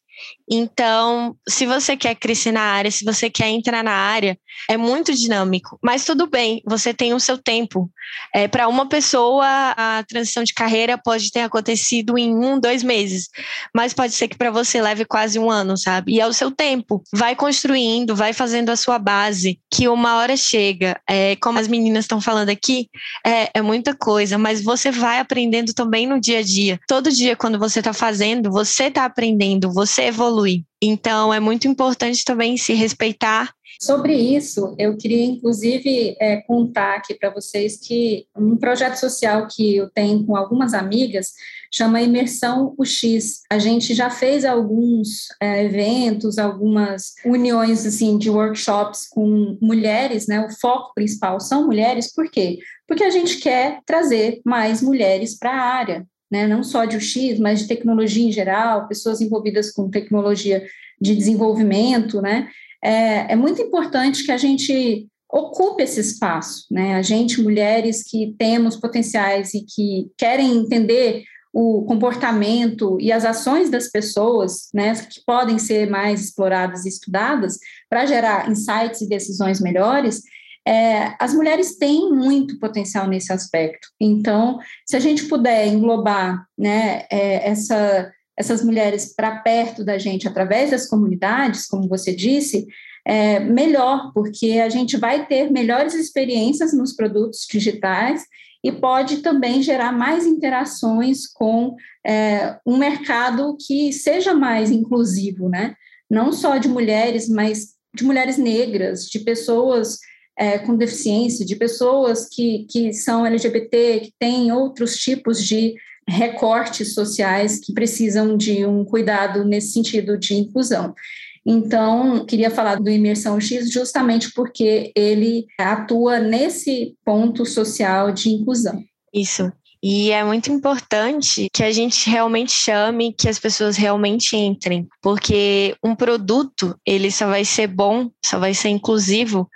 Speaker 1: Então, se você quer crescer na área, se você quer entrar na área, é muito dinâmico. Mas tudo bem, você tem o seu tempo. É, Para uma pessoa, a transição de carreira pode ter acontecido em um, dois meses, mas pode ser que para você leve quase um ano, sabe? E é o seu tempo. Vai construindo, vai fazendo a sua base, que uma hora chega. É, como as meninas estão falando aqui, é, é muita coisa, mas você vai aprendendo também no dia a dia. Todo dia, quando você está fazendo, você está aprendendo, você evolui evolui. Então, é muito importante também se respeitar.
Speaker 5: Sobre isso, eu queria inclusive é, contar aqui para vocês que um projeto social que eu tenho com algumas amigas chama Imersão UX. A gente já fez alguns é, eventos, algumas uniões assim de workshops com mulheres, né? O foco principal são mulheres, por quê? Porque a gente quer trazer mais mulheres para a área né, não só de UX, mas de tecnologia em geral, pessoas envolvidas com tecnologia de desenvolvimento, né, é, é muito importante que a gente ocupe esse espaço, né, a gente, mulheres que temos potenciais e que querem entender o comportamento e as ações das pessoas, né, que podem ser mais exploradas e estudadas para gerar insights e decisões melhores, é, as mulheres têm muito potencial nesse aspecto. Então, se a gente puder englobar né, é, essa, essas mulheres para perto da gente através das comunidades, como você disse, é melhor, porque a gente vai ter melhores experiências nos produtos digitais e pode também gerar mais interações com é, um mercado que seja mais inclusivo, né? Não só de mulheres, mas de mulheres negras, de pessoas é, com deficiência, de pessoas que, que são LGBT, que têm outros tipos de recortes sociais que precisam de um cuidado nesse sentido de inclusão. Então, queria falar do Imersão X justamente porque ele atua nesse ponto social de inclusão.
Speaker 1: Isso. E é muito importante que a gente realmente chame, que as pessoas realmente entrem, porque um produto, ele só vai ser bom, só vai ser inclusivo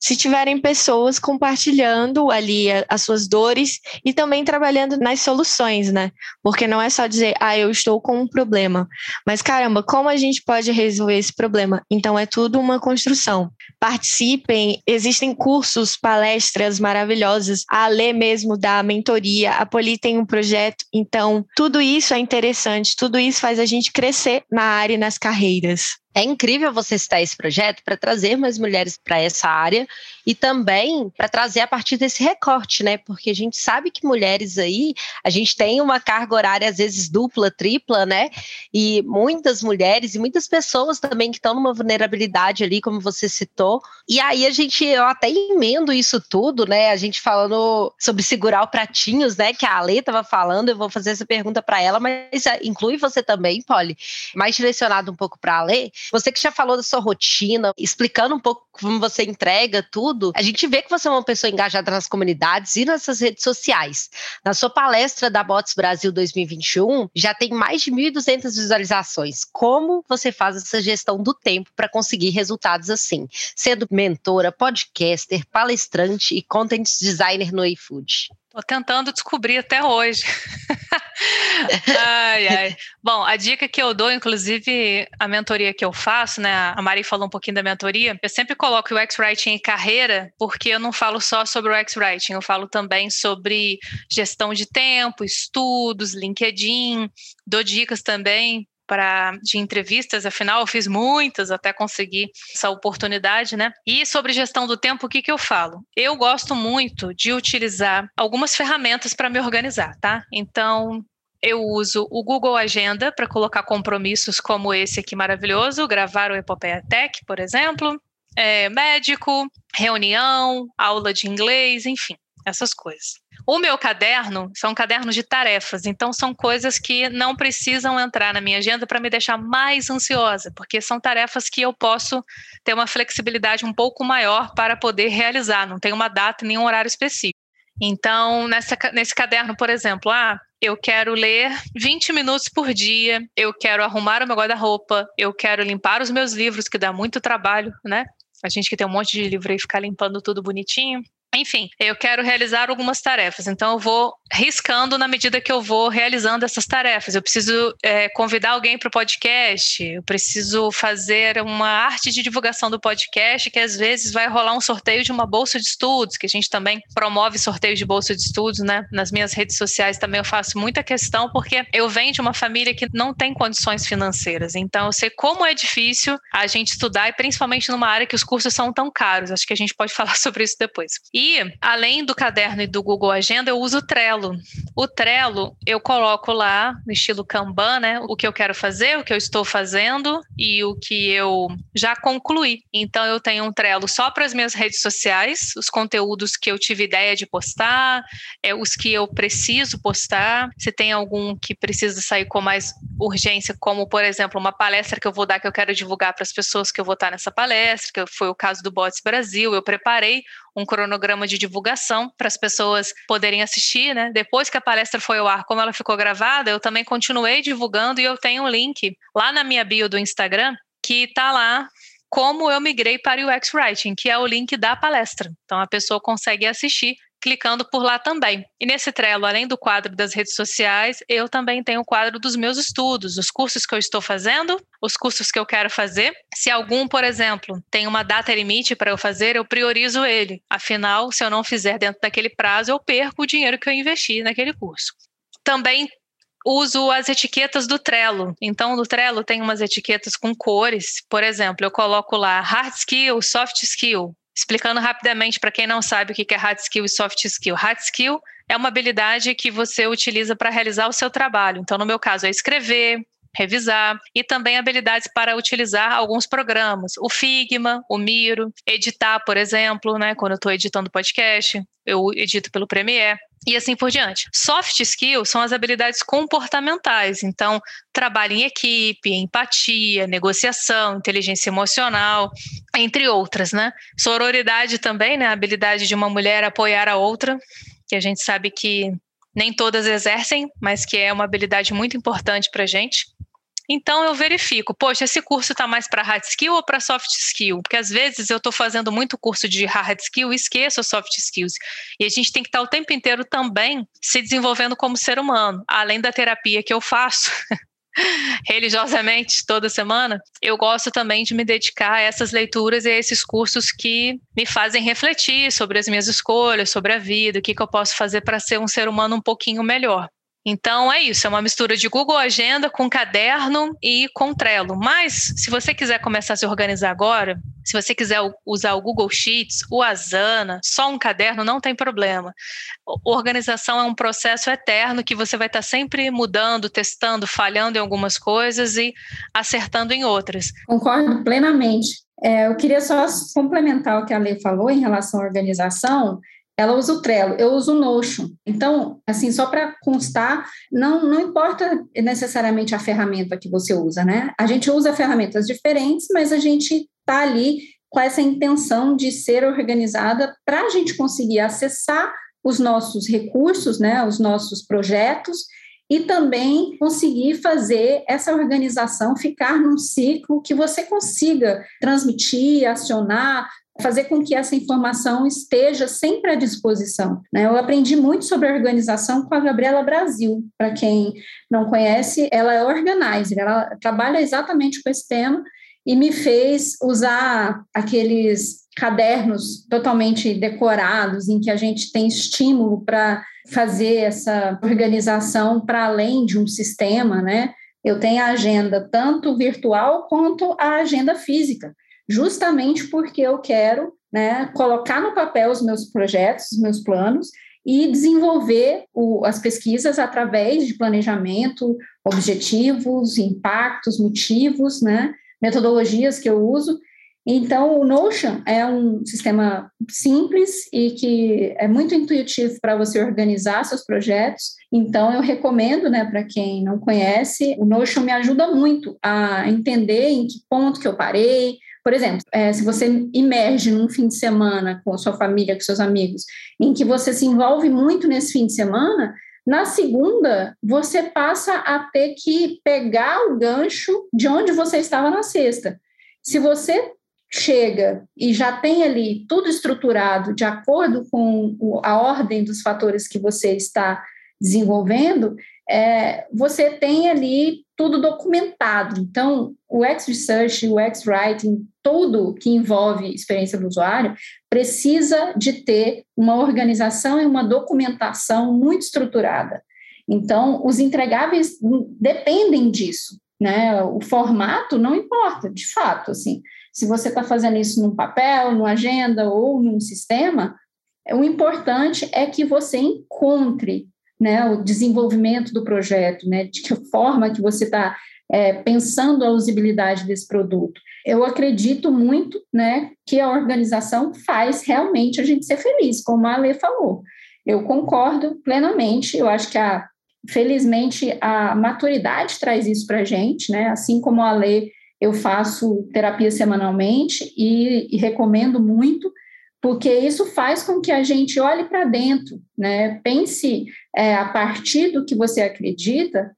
Speaker 1: se tiverem pessoas compartilhando ali as suas dores e também trabalhando nas soluções, né? Porque não é só dizer, ah, eu estou com um problema, mas caramba, como a gente pode resolver esse problema? Então é tudo uma construção. Participem, existem cursos, palestras maravilhosas, a Lê mesmo da mentoria, a Poli tem um projeto, então tudo isso é interessante, tudo isso faz a gente crescer na área e nas carreiras.
Speaker 3: É incrível você citar esse projeto para trazer mais mulheres para essa área e também para trazer a partir desse recorte, né? Porque a gente sabe que mulheres aí, a gente tem uma carga horária às vezes dupla, tripla, né? E muitas mulheres e muitas pessoas também que estão numa vulnerabilidade ali, como você citou. E aí a gente, eu até emendo isso tudo, né? A gente falando sobre segurar o pratinhos, né? Que a Ale estava falando, eu vou fazer essa pergunta para ela, mas é, inclui você também, Polly, mais direcionado um pouco para a Ale. Você que já falou da sua rotina, explicando um pouco como você entrega tudo a gente vê que você é uma pessoa engajada nas comunidades e nessas redes sociais. Na sua palestra da Bots Brasil 2021, já tem mais de 1.200 visualizações. Como você faz essa gestão do tempo para conseguir resultados assim? Sendo mentora, podcaster, palestrante e content designer no iFood.
Speaker 4: Tô tentando descobrir até hoje. ai, ai. Bom, a dica que eu dou, inclusive a mentoria que eu faço, né? A Mari falou um pouquinho da mentoria. Eu sempre coloco o X-Writing em carreira, porque eu não falo só sobre o X-Writing, eu falo também sobre gestão de tempo, estudos, LinkedIn, dou dicas também para de entrevistas, afinal eu fiz muitas até conseguir essa oportunidade, né? E sobre gestão do tempo, o que, que eu falo? Eu gosto muito de utilizar algumas ferramentas para me organizar, tá? Então, eu uso o Google Agenda para colocar compromissos como esse aqui maravilhoso, gravar o Epopeia Tech, por exemplo, é, médico, reunião, aula de inglês, enfim essas coisas. O meu caderno são cadernos de tarefas, então são coisas que não precisam entrar na minha agenda para me deixar mais ansiosa, porque são tarefas que eu posso ter uma flexibilidade um pouco maior para poder realizar, não tem uma data nem um horário específico. Então, nessa, nesse caderno, por exemplo, ah, eu quero ler 20 minutos por dia, eu quero arrumar o meu guarda-roupa, eu quero limpar os meus livros, que dá muito trabalho, né? A gente que tem um monte de livro e ficar limpando tudo bonitinho. Enfim, eu quero realizar algumas tarefas, então eu vou riscando na medida que eu vou realizando essas tarefas. Eu preciso é, convidar alguém para o podcast, eu preciso fazer uma arte de divulgação do podcast, que às vezes vai rolar um sorteio de uma bolsa de estudos, que a gente também promove sorteio de bolsa de estudos, né? Nas minhas redes sociais também eu faço muita questão, porque eu venho de uma família que não tem condições financeiras, então eu sei como é difícil a gente estudar, e principalmente numa área que os cursos são tão caros. Acho que a gente pode falar sobre isso depois. E, além do caderno e do Google Agenda, eu uso o Trello. O Trello, eu coloco lá, no estilo Kanban, né? O que eu quero fazer, o que eu estou fazendo e o que eu já concluí. Então, eu tenho um Trello só para as minhas redes sociais, os conteúdos que eu tive ideia de postar, é, os que eu preciso postar. Se tem algum que precisa sair com mais urgência, como, por exemplo, uma palestra que eu vou dar que eu quero divulgar para as pessoas que eu vou estar nessa palestra, que foi o caso do Bots Brasil, eu preparei um cronograma de divulgação para as pessoas poderem assistir, né? Depois que a palestra foi ao ar, como ela ficou gravada, eu também continuei divulgando e eu tenho um link lá na minha bio do Instagram que está lá como eu migrei para o UX Writing, que é o link da palestra. Então a pessoa consegue assistir clicando por lá também. E nesse Trello, além do quadro das redes sociais, eu também tenho o quadro dos meus estudos, os cursos que eu estou fazendo, os cursos que eu quero fazer. Se algum, por exemplo, tem uma data limite para eu fazer, eu priorizo ele. Afinal, se eu não fizer dentro daquele prazo, eu perco o dinheiro que eu investi naquele curso. Também uso as etiquetas do Trello. Então, no Trello tem umas etiquetas com cores. Por exemplo, eu coloco lá hard skill, soft skill. Explicando rapidamente para quem não sabe o que é hard skill e soft skill. Hard skill é uma habilidade que você utiliza para realizar o seu trabalho. Então, no meu caso, é escrever, revisar e também habilidades para utilizar alguns programas, o Figma, o Miro, editar, por exemplo, né, quando eu estou editando podcast, eu edito pelo Premiere e assim por diante. Soft skills são as habilidades comportamentais, então trabalho em equipe, empatia, negociação, inteligência emocional, entre outras, né? Sororidade também, né? A habilidade de uma mulher apoiar a outra, que a gente sabe que nem todas exercem, mas que é uma habilidade muito importante para a gente. Então eu verifico, poxa, esse curso está mais para hard skill ou para soft skill? Porque às vezes eu estou fazendo muito curso de hard skill e esqueço soft skills. E a gente tem que estar tá o tempo inteiro também se desenvolvendo como ser humano, além da terapia que eu faço. religiosamente toda semana, eu gosto também de me dedicar a essas leituras e a esses cursos que me fazem refletir sobre as minhas escolhas, sobre a vida, o que, que eu posso fazer para ser um ser humano um pouquinho melhor. Então é isso, é uma mistura de Google Agenda com caderno e com Trello. Mas se você quiser começar a se organizar agora, se você quiser usar o Google Sheets, o Asana, só um caderno, não tem problema. Organização é um processo eterno que você vai estar sempre mudando, testando, falhando em algumas coisas e acertando em outras.
Speaker 5: Concordo plenamente. É, eu queria só complementar o que a Lei falou em relação à organização ela usa o Trello, eu uso o Notion. Então, assim, só para constar, não, não importa necessariamente a ferramenta que você usa, né? A gente usa ferramentas diferentes, mas a gente está ali com essa intenção de ser organizada para a gente conseguir acessar os nossos recursos, né, os nossos projetos e também conseguir fazer essa organização ficar num ciclo que você consiga transmitir, acionar, fazer com que essa informação esteja sempre à disposição. Né? Eu aprendi muito sobre organização com a Gabriela Brasil. Para quem não conhece, ela é organizer, ela trabalha exatamente com esse tema e me fez usar aqueles cadernos totalmente decorados, em que a gente tem estímulo para fazer essa organização para além de um sistema, né? Eu tenho a agenda tanto virtual quanto a agenda física justamente porque eu quero né, colocar no papel os meus projetos, os meus planos e desenvolver o, as pesquisas através de planejamento, objetivos, impactos, motivos, né, metodologias que eu uso. Então, o Notion é um sistema simples e que é muito intuitivo para você organizar seus projetos. Então, eu recomendo, né, para quem não conhece, o Notion me ajuda muito a entender em que ponto que eu parei, por exemplo, é, se você imerge num fim de semana com a sua família, com seus amigos, em que você se envolve muito nesse fim de semana, na segunda, você passa a ter que pegar o gancho de onde você estava na sexta. Se você chega e já tem ali tudo estruturado de acordo com a ordem dos fatores que você está desenvolvendo, é, você tem ali tudo documentado. Então, o X-Research, o X-Writing, tudo que envolve experiência do usuário, precisa de ter uma organização e uma documentação muito estruturada. Então, os entregáveis dependem disso, né? O formato não importa, de fato, assim. Se você está fazendo isso num papel, numa agenda ou num sistema, o importante é que você encontre né, o desenvolvimento do projeto, né, de que forma que você está é, pensando a usabilidade desse produto. Eu acredito muito né, que a organização faz realmente a gente ser feliz, como a Ale falou. Eu concordo plenamente, eu acho que a, felizmente a maturidade traz isso para a gente, né? assim como a Ale, eu faço terapia semanalmente e, e recomendo muito, porque isso faz com que a gente olhe para dentro, né? Pense é, a partir do que você acredita,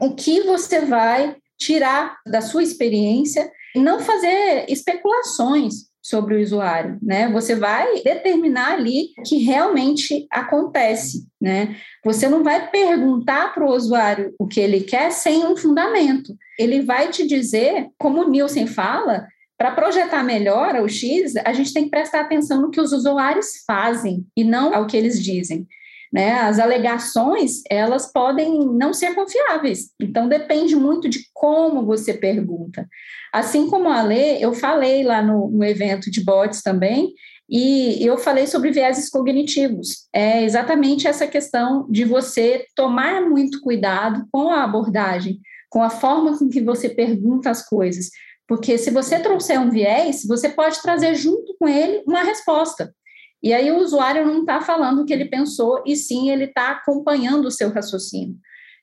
Speaker 5: o que você vai tirar da sua experiência e não fazer especulações. sobre o usuário, né? Você vai determinar ali o que realmente acontece, né? Você não vai perguntar para o usuário o que ele quer sem um fundamento. Ele vai te dizer, como o Nielsen fala, para projetar melhor o X, a gente tem que prestar atenção no que os usuários fazem e não ao que eles dizem. Né? As alegações, elas podem não ser confiáveis. Então, depende muito de como você pergunta. Assim como a Lê, eu falei lá no, no evento de bots também, e eu falei sobre vieses cognitivos. É exatamente essa questão de você tomar muito cuidado com a abordagem, com a forma com que você pergunta as coisas. Porque se você trouxer um viés, você pode trazer junto com ele uma resposta. E aí o usuário não está falando o que ele pensou, e sim ele está acompanhando o seu raciocínio.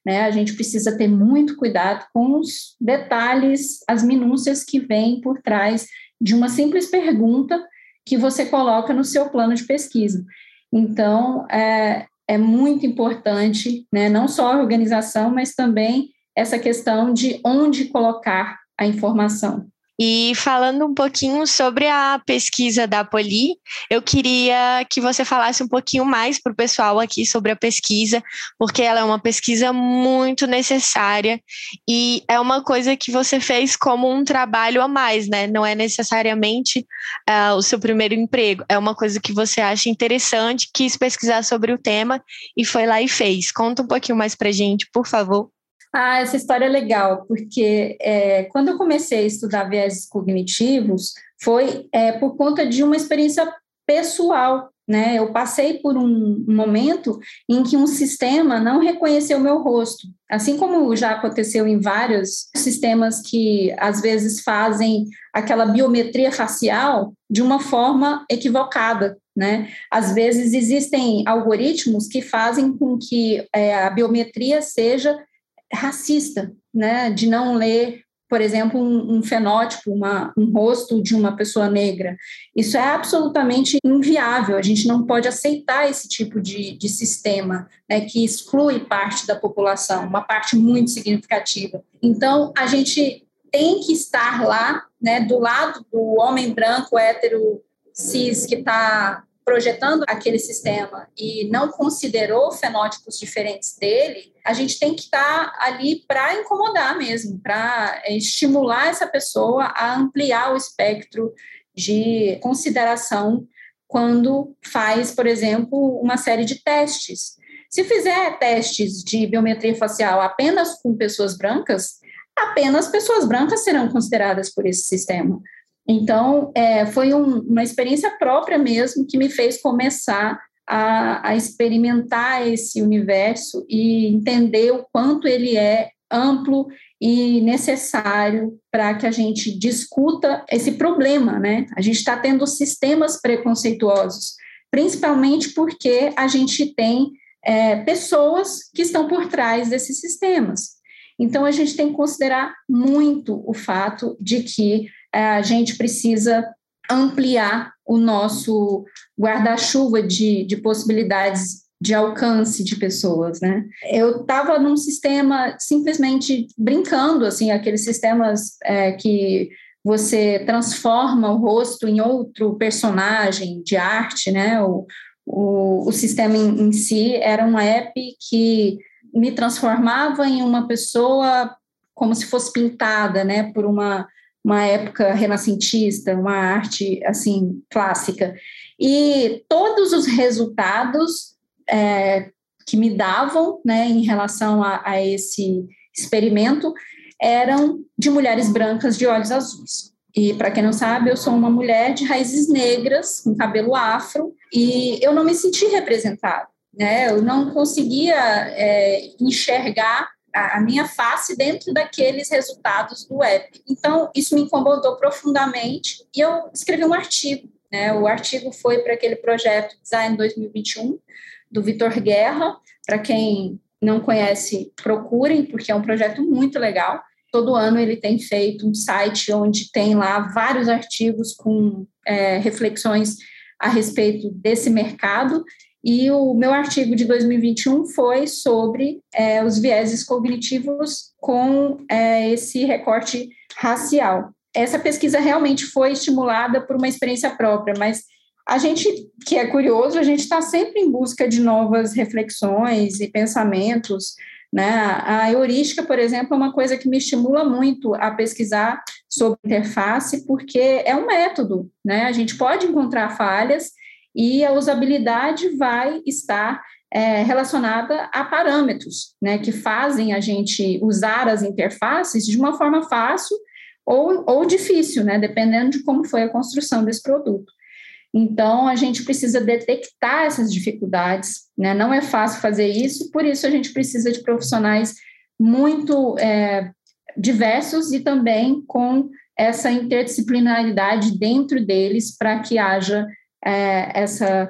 Speaker 5: Né? A gente precisa ter muito cuidado com os detalhes, as minúcias que vêm por trás de uma simples pergunta que você coloca no seu plano de pesquisa. Então, é, é muito importante, né, não só a organização, mas também essa questão de onde colocar a informação.
Speaker 1: E falando um pouquinho sobre a pesquisa da Poli, eu queria que você falasse um pouquinho mais para o pessoal aqui sobre a pesquisa, porque ela é uma pesquisa muito necessária e é uma coisa que você fez como um trabalho a mais, né? Não é necessariamente uh, o seu primeiro emprego, é uma coisa que você acha interessante, quis pesquisar sobre o tema e foi lá e fez. Conta um pouquinho mais para gente, por favor.
Speaker 5: Ah, essa história é legal, porque é, quando eu comecei a estudar viéses cognitivos, foi é, por conta de uma experiência pessoal. Né? Eu passei por um momento em que um sistema não reconheceu meu rosto, assim como já aconteceu em vários sistemas que às vezes fazem aquela biometria facial de uma forma equivocada. Né? Às vezes existem algoritmos que fazem com que é, a biometria seja racista, né, de não ler, por exemplo, um, um fenótipo, uma, um rosto de uma pessoa negra. Isso é absolutamente inviável. A gente não pode aceitar esse tipo de, de sistema né, que exclui parte da população, uma parte muito significativa. Então, a gente tem que estar lá, né, do lado do homem branco hétero cis que está projetando aquele sistema e não considerou fenótipos diferentes dele, a gente tem que estar ali para incomodar mesmo, para estimular essa pessoa a ampliar o espectro de consideração quando faz, por exemplo, uma série de testes. Se fizer testes de biometria facial apenas com pessoas brancas, apenas pessoas brancas serão consideradas por esse sistema. Então, é, foi um, uma experiência própria mesmo que me fez começar a, a, experimentar esse universo e entender o quanto ele é amplo e necessário para que a gente discuta esse problema, né? A gente está tendo sistemas preconceituosos, principalmente porque a gente tem é, pessoas que estão por trás desses sistemas. Então, a gente tem que considerar muito o fato de que a gente precisa ampliar o nosso guarda-chuva de, de possibilidades de alcance de pessoas, né? Eu estava num sistema simplesmente brincando, assim, aqueles sistemas é, que você transforma o rosto em outro personagem de arte, né? O, o, o sistema em, em si era um app que me transformava em uma pessoa como se fosse pintada, né? Por uma uma época renascentista, uma arte assim clássica. E todos os resultados é, que me davam, né, em relação a, a esse experimento, eram de mulheres brancas de olhos azuis. E para quem não sabe, eu sou uma mulher de raízes negras, com cabelo afro, e eu não me senti representada, né? Eu não conseguia é, enxergar a, minha face dentro daqueles resultados do web. Então, isso me incomodou profundamente e eu escrevi um artigo. Né? O artigo foi para aquele projeto Design 2021, do Vitor Guerra. Para quem não conhece, procurem, porque é um projeto muito legal. Todo ano ele tem feito um site onde tem lá vários artigos com é, reflexões a respeito desse mercado e o meu artigo de 2021 foi sobre é, os vieses cognitivos com é, esse recorte racial. essa pesquisa realmente foi estimulada por uma experiência própria, mas a gente que é curioso, a gente está sempre em busca de novas reflexões e pensamentos. Né? A heurística, por exemplo, é uma coisa que me estimula muito a pesquisar sobre interface, porque é um método. Né? A gente pode encontrar falhas e a usabilidade vai estar é, relacionada a parâmetros, né, que fazem a gente usar as interfaces de uma forma fácil ou, ou difícil, né, dependendo de como foi a construção desse produto. Então, a gente precisa detectar essas dificuldades, né? Não é fácil fazer isso, por isso a gente precisa de profissionais muito é, diversos e também com essa interdisciplinaridade dentro deles para que haja é, essa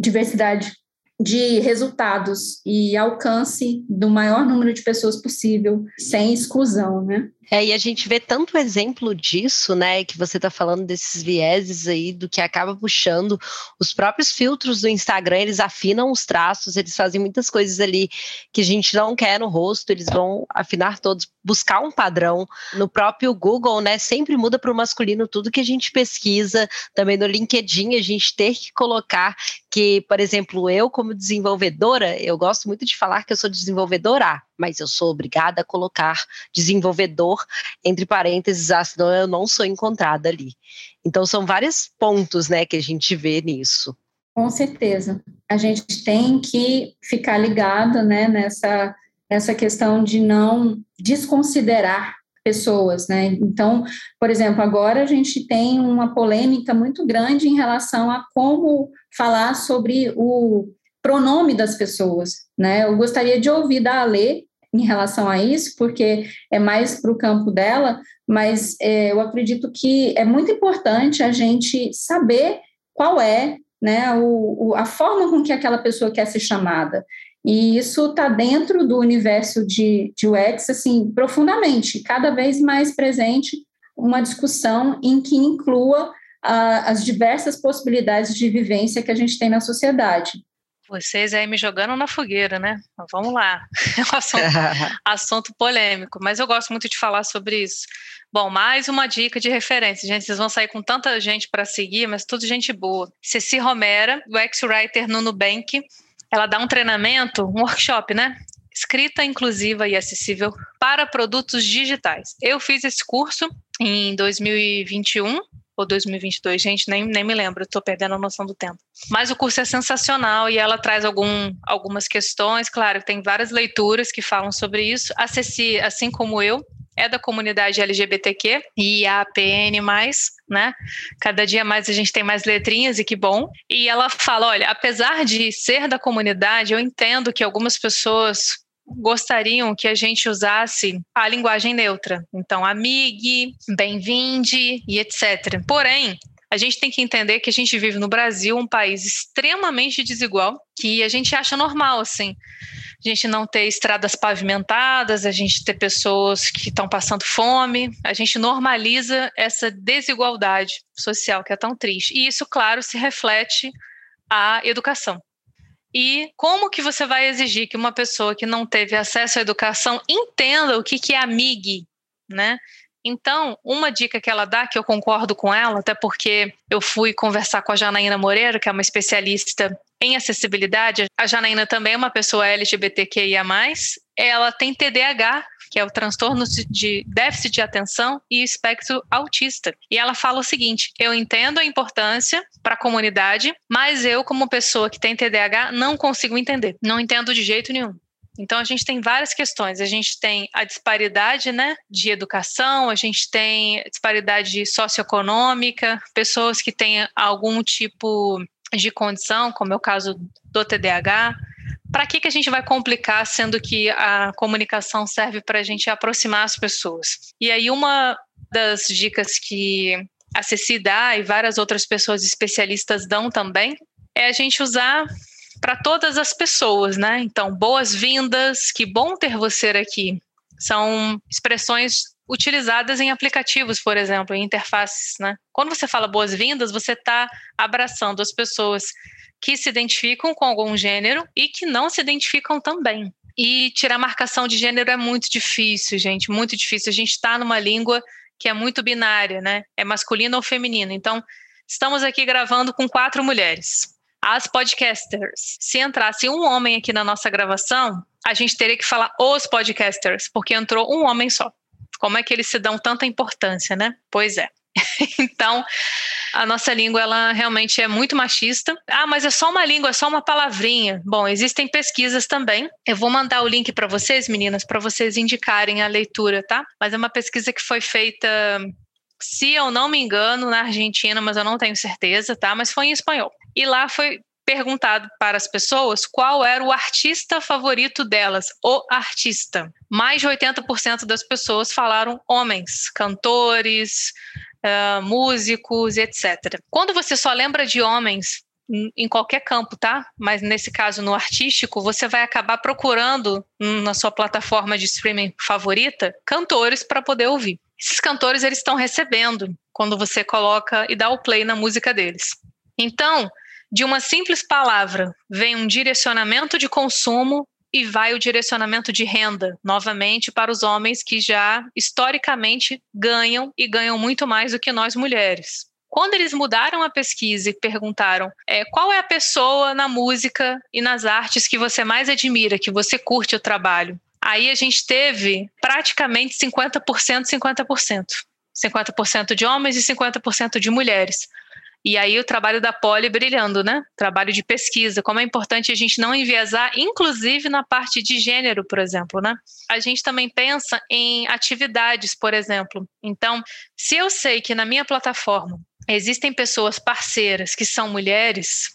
Speaker 5: diversidade de resultados e alcance do maior número de pessoas possível, sem exclusão, né?
Speaker 3: É, e a gente vê tanto exemplo disso, né, que você está falando desses vieses aí, do que acaba puxando os próprios filtros do Instagram, eles afinam os traços, eles fazem muitas coisas ali que a gente não quer no rosto, eles vão afinar todos, buscar um padrão. No próprio Google, né, sempre muda para o masculino tudo que a gente pesquisa, também no LinkedIn a gente ter que colocar que, por exemplo, eu como desenvolvedora, eu gosto muito de falar que eu sou desenvolvedora, mas eu sou obrigada a colocar desenvolvedor entre parênteses, ah, senão eu não sou encontrada ali. Então são vários pontos, né, que a gente vê nisso.
Speaker 5: Com certeza. A gente tem que ficar ligado, né, nessa essa questão de não desconsiderar pessoas, né? Então, por exemplo, agora a gente tem uma polêmica muito grande em relação a como falar sobre o pronome das pessoas, né? Eu gostaria de ouvir da Ale em relação a isso, porque é mais para o campo dela, mas é, eu acredito que é muito importante a gente saber qual é né, o, o, a forma com que aquela pessoa quer ser chamada. E isso está dentro do universo de, de UX, assim, profundamente, cada vez mais presente uma discussão em que inclua a, as diversas possibilidades de vivência que a gente tem na sociedade.
Speaker 4: Vocês aí me jogando na fogueira, né? Mas vamos lá. É um assunto, assunto, polêmico, mas eu gosto muito de falar sobre isso. Bom, mais uma dica de referência, gente. Vocês vão sair com tanta gente para seguir, mas tudo gente boa. Ceci Romera, UX Writer no Nubank. Ela dá um treinamento, um workshop, né? Escrita inclusiva e acessível para produtos digitais. Eu fiz esse curso em 2021 ou 2022, gente, nem, nem me lembro, estou perdendo a noção do tempo. Mas o curso é sensacional e ela traz algum, algumas questões, claro, tem várias leituras que falam sobre isso. A Ceci, assim como eu, é da comunidade LGBTQ e a PN+, né? Cada dia mais a gente tem mais letrinhas e que bom. E ela fala, olha, apesar de ser da comunidade, eu entendo que algumas pessoas gostariam que a gente usasse a linguagem neutra. Então, amigue, bem-vinde e etc. Porém, a gente tem que entender que a gente vive no Brasil, um país extremamente desigual, que a gente acha normal, assim. A gente não ter estradas pavimentadas, a gente ter pessoas que estão passando fome, a gente normaliza essa desigualdade social que é tão triste. E isso, claro, se reflete a educação. E como que você vai exigir que uma pessoa que não teve acesso à educação entenda o que, que é amigue, né? Então, uma dica que ela dá, que eu concordo com ela, até porque eu fui conversar com a Janaína Moreira, que é uma especialista em acessibilidade. A Janaína também é uma pessoa LGBTQIA+, ela tem TDAH, que é o transtorno de déficit de atenção e espectro autista. E ela fala o seguinte: eu entendo a importância para a comunidade, mas eu, como pessoa que tem TDAH, não consigo entender. Não entendo de jeito nenhum. Então a gente tem várias questões. A gente tem a disparidade, né, de educação, a gente tem disparidade socioeconômica, pessoas que têm algum tipo de condição, como é o caso do TDAH, para que, que a gente vai complicar, sendo que a comunicação serve para a gente aproximar as pessoas? E aí, uma das dicas que a Ceci dá e várias outras pessoas especialistas dão também é a gente usar para todas as pessoas, né? Então, boas-vindas, que bom ter você aqui. São expressões utilizadas em aplicativos, por exemplo, em interfaces, né? Quando você fala boas-vindas, você está abraçando as pessoas que se identificam com algum gênero e que não se identificam também. E tirar marcação de gênero é muito difícil, gente, muito difícil. A gente está numa língua que é muito binária, né? É masculino ou feminino. Então, estamos aqui gravando com quatro mulheres. As podcasters. Se entrasse um homem aqui na nossa gravação, a gente teria que falar os podcasters, porque entrou um homem só. Como é que eles se dão tanta importância, né? Pois é. então, a nossa língua ela realmente é muito machista. Ah, mas é só uma língua, é só uma palavrinha. Bom, existem pesquisas também. Eu vou mandar o link para vocês, meninas, para vocês indicarem a leitura, tá? Mas é uma pesquisa que foi feita, se eu não me engano, na Argentina, mas eu não tenho certeza, tá? Mas foi em espanhol. E lá foi perguntado para as pessoas qual era o artista favorito delas, o artista. Mais de 80% das pessoas falaram homens, cantores, uh, músicos, etc. Quando você só lembra de homens em qualquer campo, tá? Mas nesse caso no artístico, você vai acabar procurando na sua plataforma de streaming favorita cantores para poder ouvir. Esses cantores eles estão recebendo quando você coloca e dá o play na música deles. Então, de uma simples palavra vem um direcionamento de consumo e vai o direcionamento de renda, novamente, para os homens que já historicamente ganham e ganham muito mais do que nós mulheres. Quando eles mudaram a pesquisa e perguntaram é, qual é a pessoa na música e nas artes que você mais admira, que você curte o trabalho, aí a gente teve praticamente 50%, 50%. 50% de homens e 50% de mulheres. E aí o trabalho da Poli brilhando, né? Trabalho de pesquisa, como é importante a gente não enviesar, inclusive na parte de gênero, por exemplo, né? A gente também pensa em atividades, por exemplo. Então, se eu sei que na minha plataforma existem pessoas parceiras que são mulheres,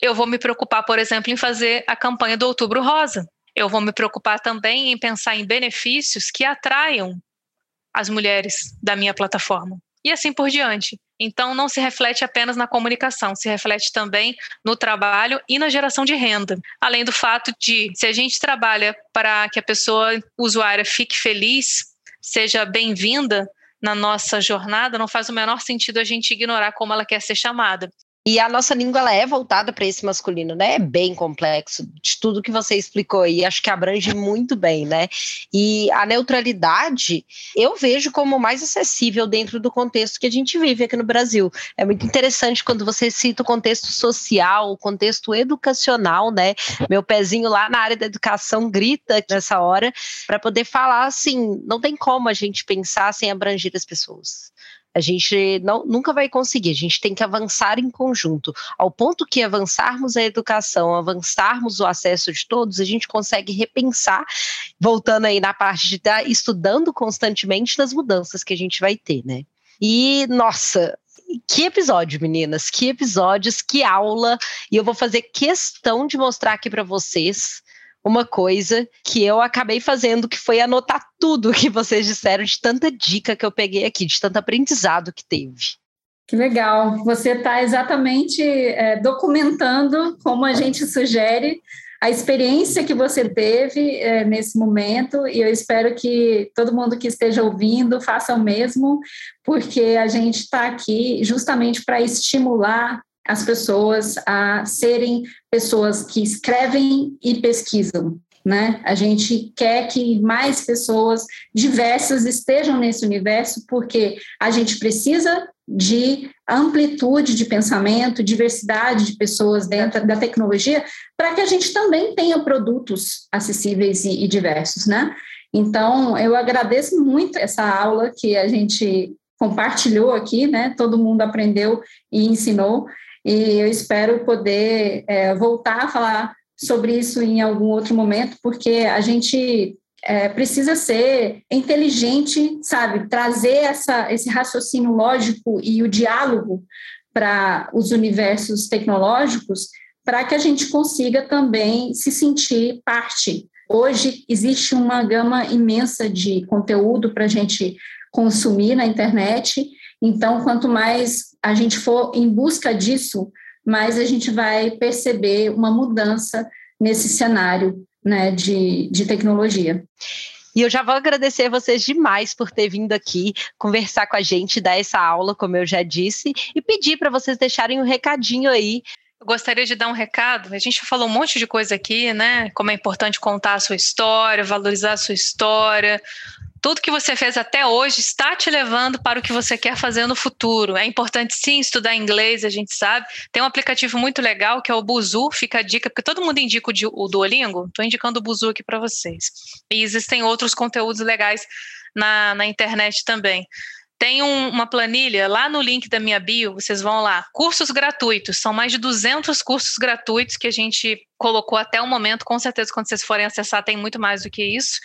Speaker 4: eu vou me preocupar, por exemplo, em fazer a campanha do Outubro Rosa. Eu vou me preocupar também em pensar em benefícios que atraiam as mulheres da minha plataforma. E assim por diante. Então, não se reflete apenas na comunicação, se reflete também no trabalho e na geração de renda. Além do fato de, se a gente trabalha para que a pessoa usuária fique feliz, seja bem-vinda na nossa jornada, não faz o menor sentido a gente ignorar como ela quer ser chamada.
Speaker 3: E a nossa língua ela é voltada para esse masculino, né? É bem complexo de tudo que você explicou e acho que abrange muito bem, né? E a neutralidade eu vejo como mais acessível dentro do contexto que a gente vive aqui no Brasil. É muito interessante quando você cita o contexto social, o contexto educacional, né? Meu pezinho lá na área da educação grita nessa hora para poder falar assim, não tem como a gente pensar sem abranger as pessoas. A gente não, nunca vai conseguir, a gente tem que avançar em conjunto. Ao ponto que avançarmos a educação, avançarmos o acesso de todos, a gente consegue repensar, voltando aí na parte de estar estudando constantemente nas mudanças que a gente vai ter, né? E, nossa, que episódio, meninas, que episódios, que aula. E eu vou fazer questão de mostrar aqui para vocês uma coisa que eu acabei fazendo, que foi anotar tudo que vocês disseram, de tanta dica que eu peguei aqui, de tanto aprendizado que teve.
Speaker 5: Que legal. Você está exatamente é, documentando, como a gente sugere, a experiência que você teve é, nesse momento, e eu espero que todo mundo que esteja ouvindo faça o mesmo, porque a gente está aqui justamente para estimular as pessoas a serem pessoas que escrevem e pesquisam. Né? A gente quer que mais pessoas diversas estejam nesse universo, porque a gente precisa de amplitude de pensamento, diversidade de pessoas dentro da tecnologia, para que a gente também tenha produtos acessíveis e, e diversos, né? Então, eu agradeço muito essa aula que a gente compartilhou aqui, né? Todo mundo aprendeu e ensinou e eu espero poder é, voltar a falar sobre isso em algum outro momento, porque a gente é, precisa ser inteligente, sabe, trazer essa, esse raciocínio lógico e o diálogo para os universos tecnológicos, para que a gente consiga também se sentir parte. Hoje existe uma gama imensa de conteúdo para a gente consumir na internet então, quanto mais a gente for em busca disso, mais a gente vai perceber uma mudança nesse cenário né, de, de tecnologia.
Speaker 3: E eu já vou agradecer vocês demais por ter vindo aqui conversar com a gente, dar essa aula, como eu já disse, e pedir para vocês deixarem um recadinho aí.
Speaker 4: Gostaria de dar um recado. A gente falou um monte de coisa aqui, né? Como é importante contar a sua história, valorizar a sua história, Tudo que você fez até hoje está te levando para o que você quer fazer no futuro. É importante sim estudar inglês, a gente sabe. Tem um aplicativo muito legal que é o Buzu, fica a dica, porque todo mundo indica o Duolingo. Estou indicando o Buzu aqui para vocês. E existem outros conteúdos legais na, na internet também. Tem um, uma planilha lá no link da minha bio, vocês vão lá. Cursos gratuitos, são mais de 200 cursos gratuitos que a gente colocou até o momento. Com certeza, quando vocês forem acessar, tem muito mais do que isso.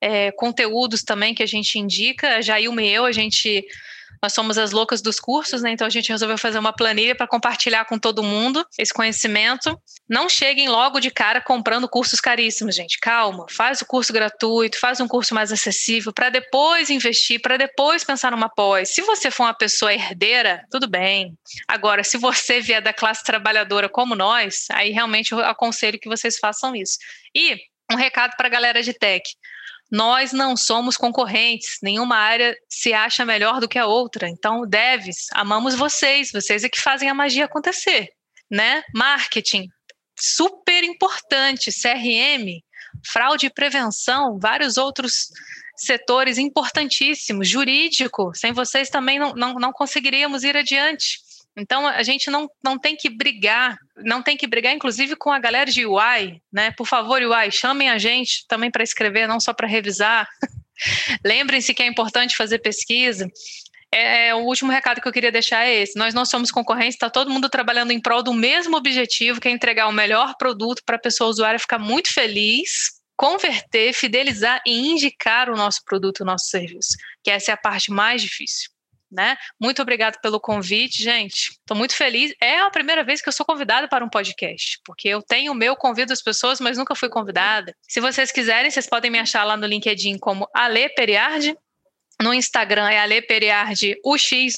Speaker 4: É, conteúdos também que a gente indica. A Jailma e eu, a gente nós somos as loucas dos cursos, né? Então a gente resolveu fazer uma planilha para compartilhar com todo mundo esse conhecimento. Não cheguem logo de cara comprando cursos caríssimos, gente. Calma, faz o curso gratuito, faz um curso mais acessível para depois investir, para depois pensar numa pós. Se você for uma pessoa herdeira, tudo bem. Agora, se você vier da classe trabalhadora como nós, aí realmente eu aconselho que vocês façam isso. E um recado para a galera de tech. Nós não somos concorrentes, nenhuma área se acha melhor do que a outra. Então, devs, amamos vocês, vocês é que fazem a magia acontecer, né? Marketing, super importante, CRM, fraude e prevenção, vários outros setores importantíssimos, jurídico, sem vocês também não, não, não conseguiríamos ir adiante. Então a gente não, não tem que brigar, não tem que brigar, inclusive com a galera de UI, né? Por favor, UI, chamem a gente também para escrever, não só para revisar. Lembrem-se que é importante fazer pesquisa. É, é, o último recado que eu queria deixar é esse: nós não somos concorrentes, está todo mundo trabalhando em prol do mesmo objetivo, que é entregar o melhor produto para a pessoa usuária ficar muito feliz, converter, fidelizar e indicar o nosso produto, o nosso serviço, que essa é a parte mais difícil né? Muito obrigado pelo convite, gente. Estou muito feliz. É a primeira vez que eu sou convidada para um podcast, porque eu tenho o meu convido as pessoas, mas nunca fui convidada. Se vocês quiserem, vocês podem me achar lá no LinkedIn como Ale Periardi. No Instagram é Ale Periardi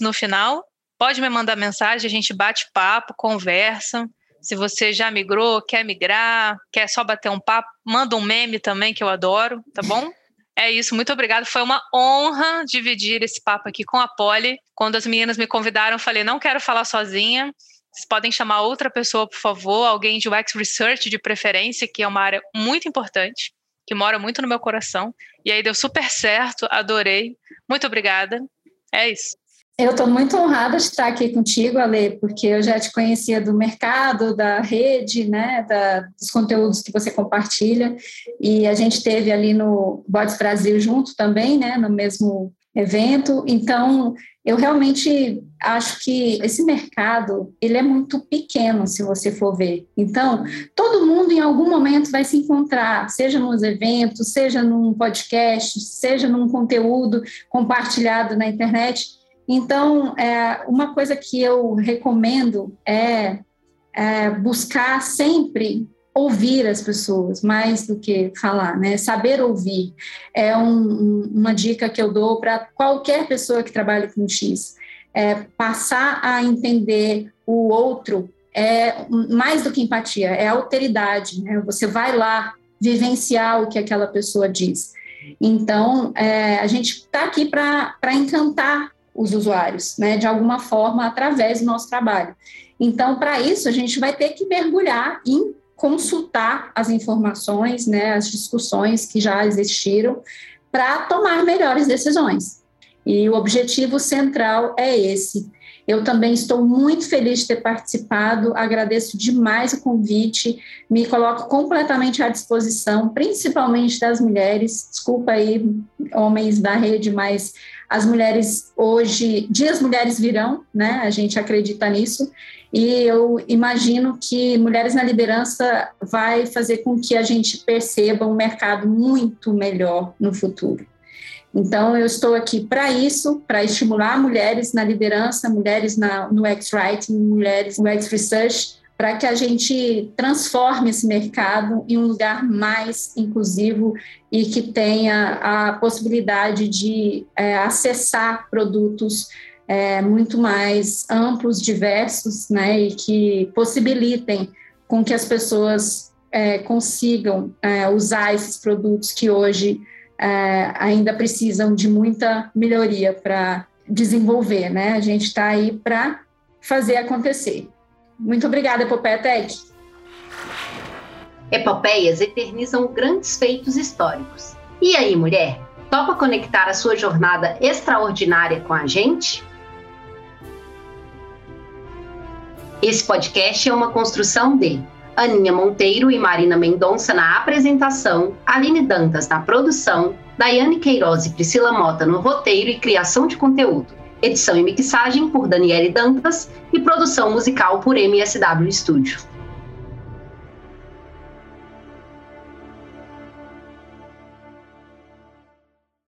Speaker 4: no final. Pode me mandar mensagem, a gente bate papo, conversa. Se você já migrou, quer migrar, quer só bater um papo, manda um meme também que eu adoro, tá bom? É isso, muito obrigada. Foi uma honra dividir esse papo aqui com a Polly. Quando as meninas me convidaram, eu falei: não quero falar sozinha. Vocês podem chamar outra pessoa, por favor, alguém de UX Research de preferência, que é uma área muito importante, que mora muito no meu coração. E aí deu super certo, adorei. Muito obrigada. É isso.
Speaker 5: Eu estou muito honrada de estar aqui contigo, Ale, porque eu já te conhecia do mercado, da rede, né, da, dos conteúdos que você compartilha, e a gente teve ali no Bots Brasil junto também, né, no mesmo evento. Então, eu realmente acho que esse mercado ele é muito pequeno, se você for ver. Então, todo mundo em algum momento vai se encontrar, seja nos eventos, seja num podcast, seja num conteúdo compartilhado na internet então, é, uma coisa que eu recomendo é, é, buscar sempre ouvir as pessoas, mais do que falar, né? Saber ouvir é um, uma dica que eu dou para qualquer pessoa que trabalhe com X. É passar a entender o outro é mais do que empatia, é alteridade. Né? Você vai lá vivenciar o que aquela pessoa diz. Então, é, a gente está aqui para encantar os usuários, né, de alguma forma, através do nosso trabalho. Então, para isso, a gente vai ter que mergulhar em consultar as informações, né, as discussões que já existiram, para tomar melhores decisões. E o objetivo central é esse. Eu também estou muito feliz de ter participado, agradeço demais o convite, me coloco completamente à disposição, principalmente das mulheres. Desculpa aí, homens da rede, mas as mulheres hoje, dias mulheres virão, né? A gente acredita nisso. E eu imagino que Mulheres na Liderança vai fazer com que a gente perceba um mercado muito melhor no futuro. Então, eu estou aqui para isso, para estimular mulheres na liderança, mulheres na, no X-Writing, mulheres no X-Research, para que a gente transforme esse mercado em um lugar mais inclusivo e que tenha a possibilidade de é, acessar produtos é, muito mais amplos, diversos, né, e que possibilitem com que as pessoas é, consigam é, usar esses produtos que hoje é, ainda precisam de muita melhoria para desenvolver, né? A gente está aí para fazer acontecer. Muito obrigada, Epopeia Tech.
Speaker 2: Epopeias eternizam grandes feitos históricos. E aí, mulher?
Speaker 3: Topa conectar a sua jornada extraordinária com a gente? Esse podcast é uma construção de Aninha Monteiro e Marina Mendonça na apresentação, Aline Dantas na produção, Daiane Queiroz e Priscila Mota no roteiro e criação de conteúdo, edição e mixagem por Daniele Dantas e produção musical por MSW Studio.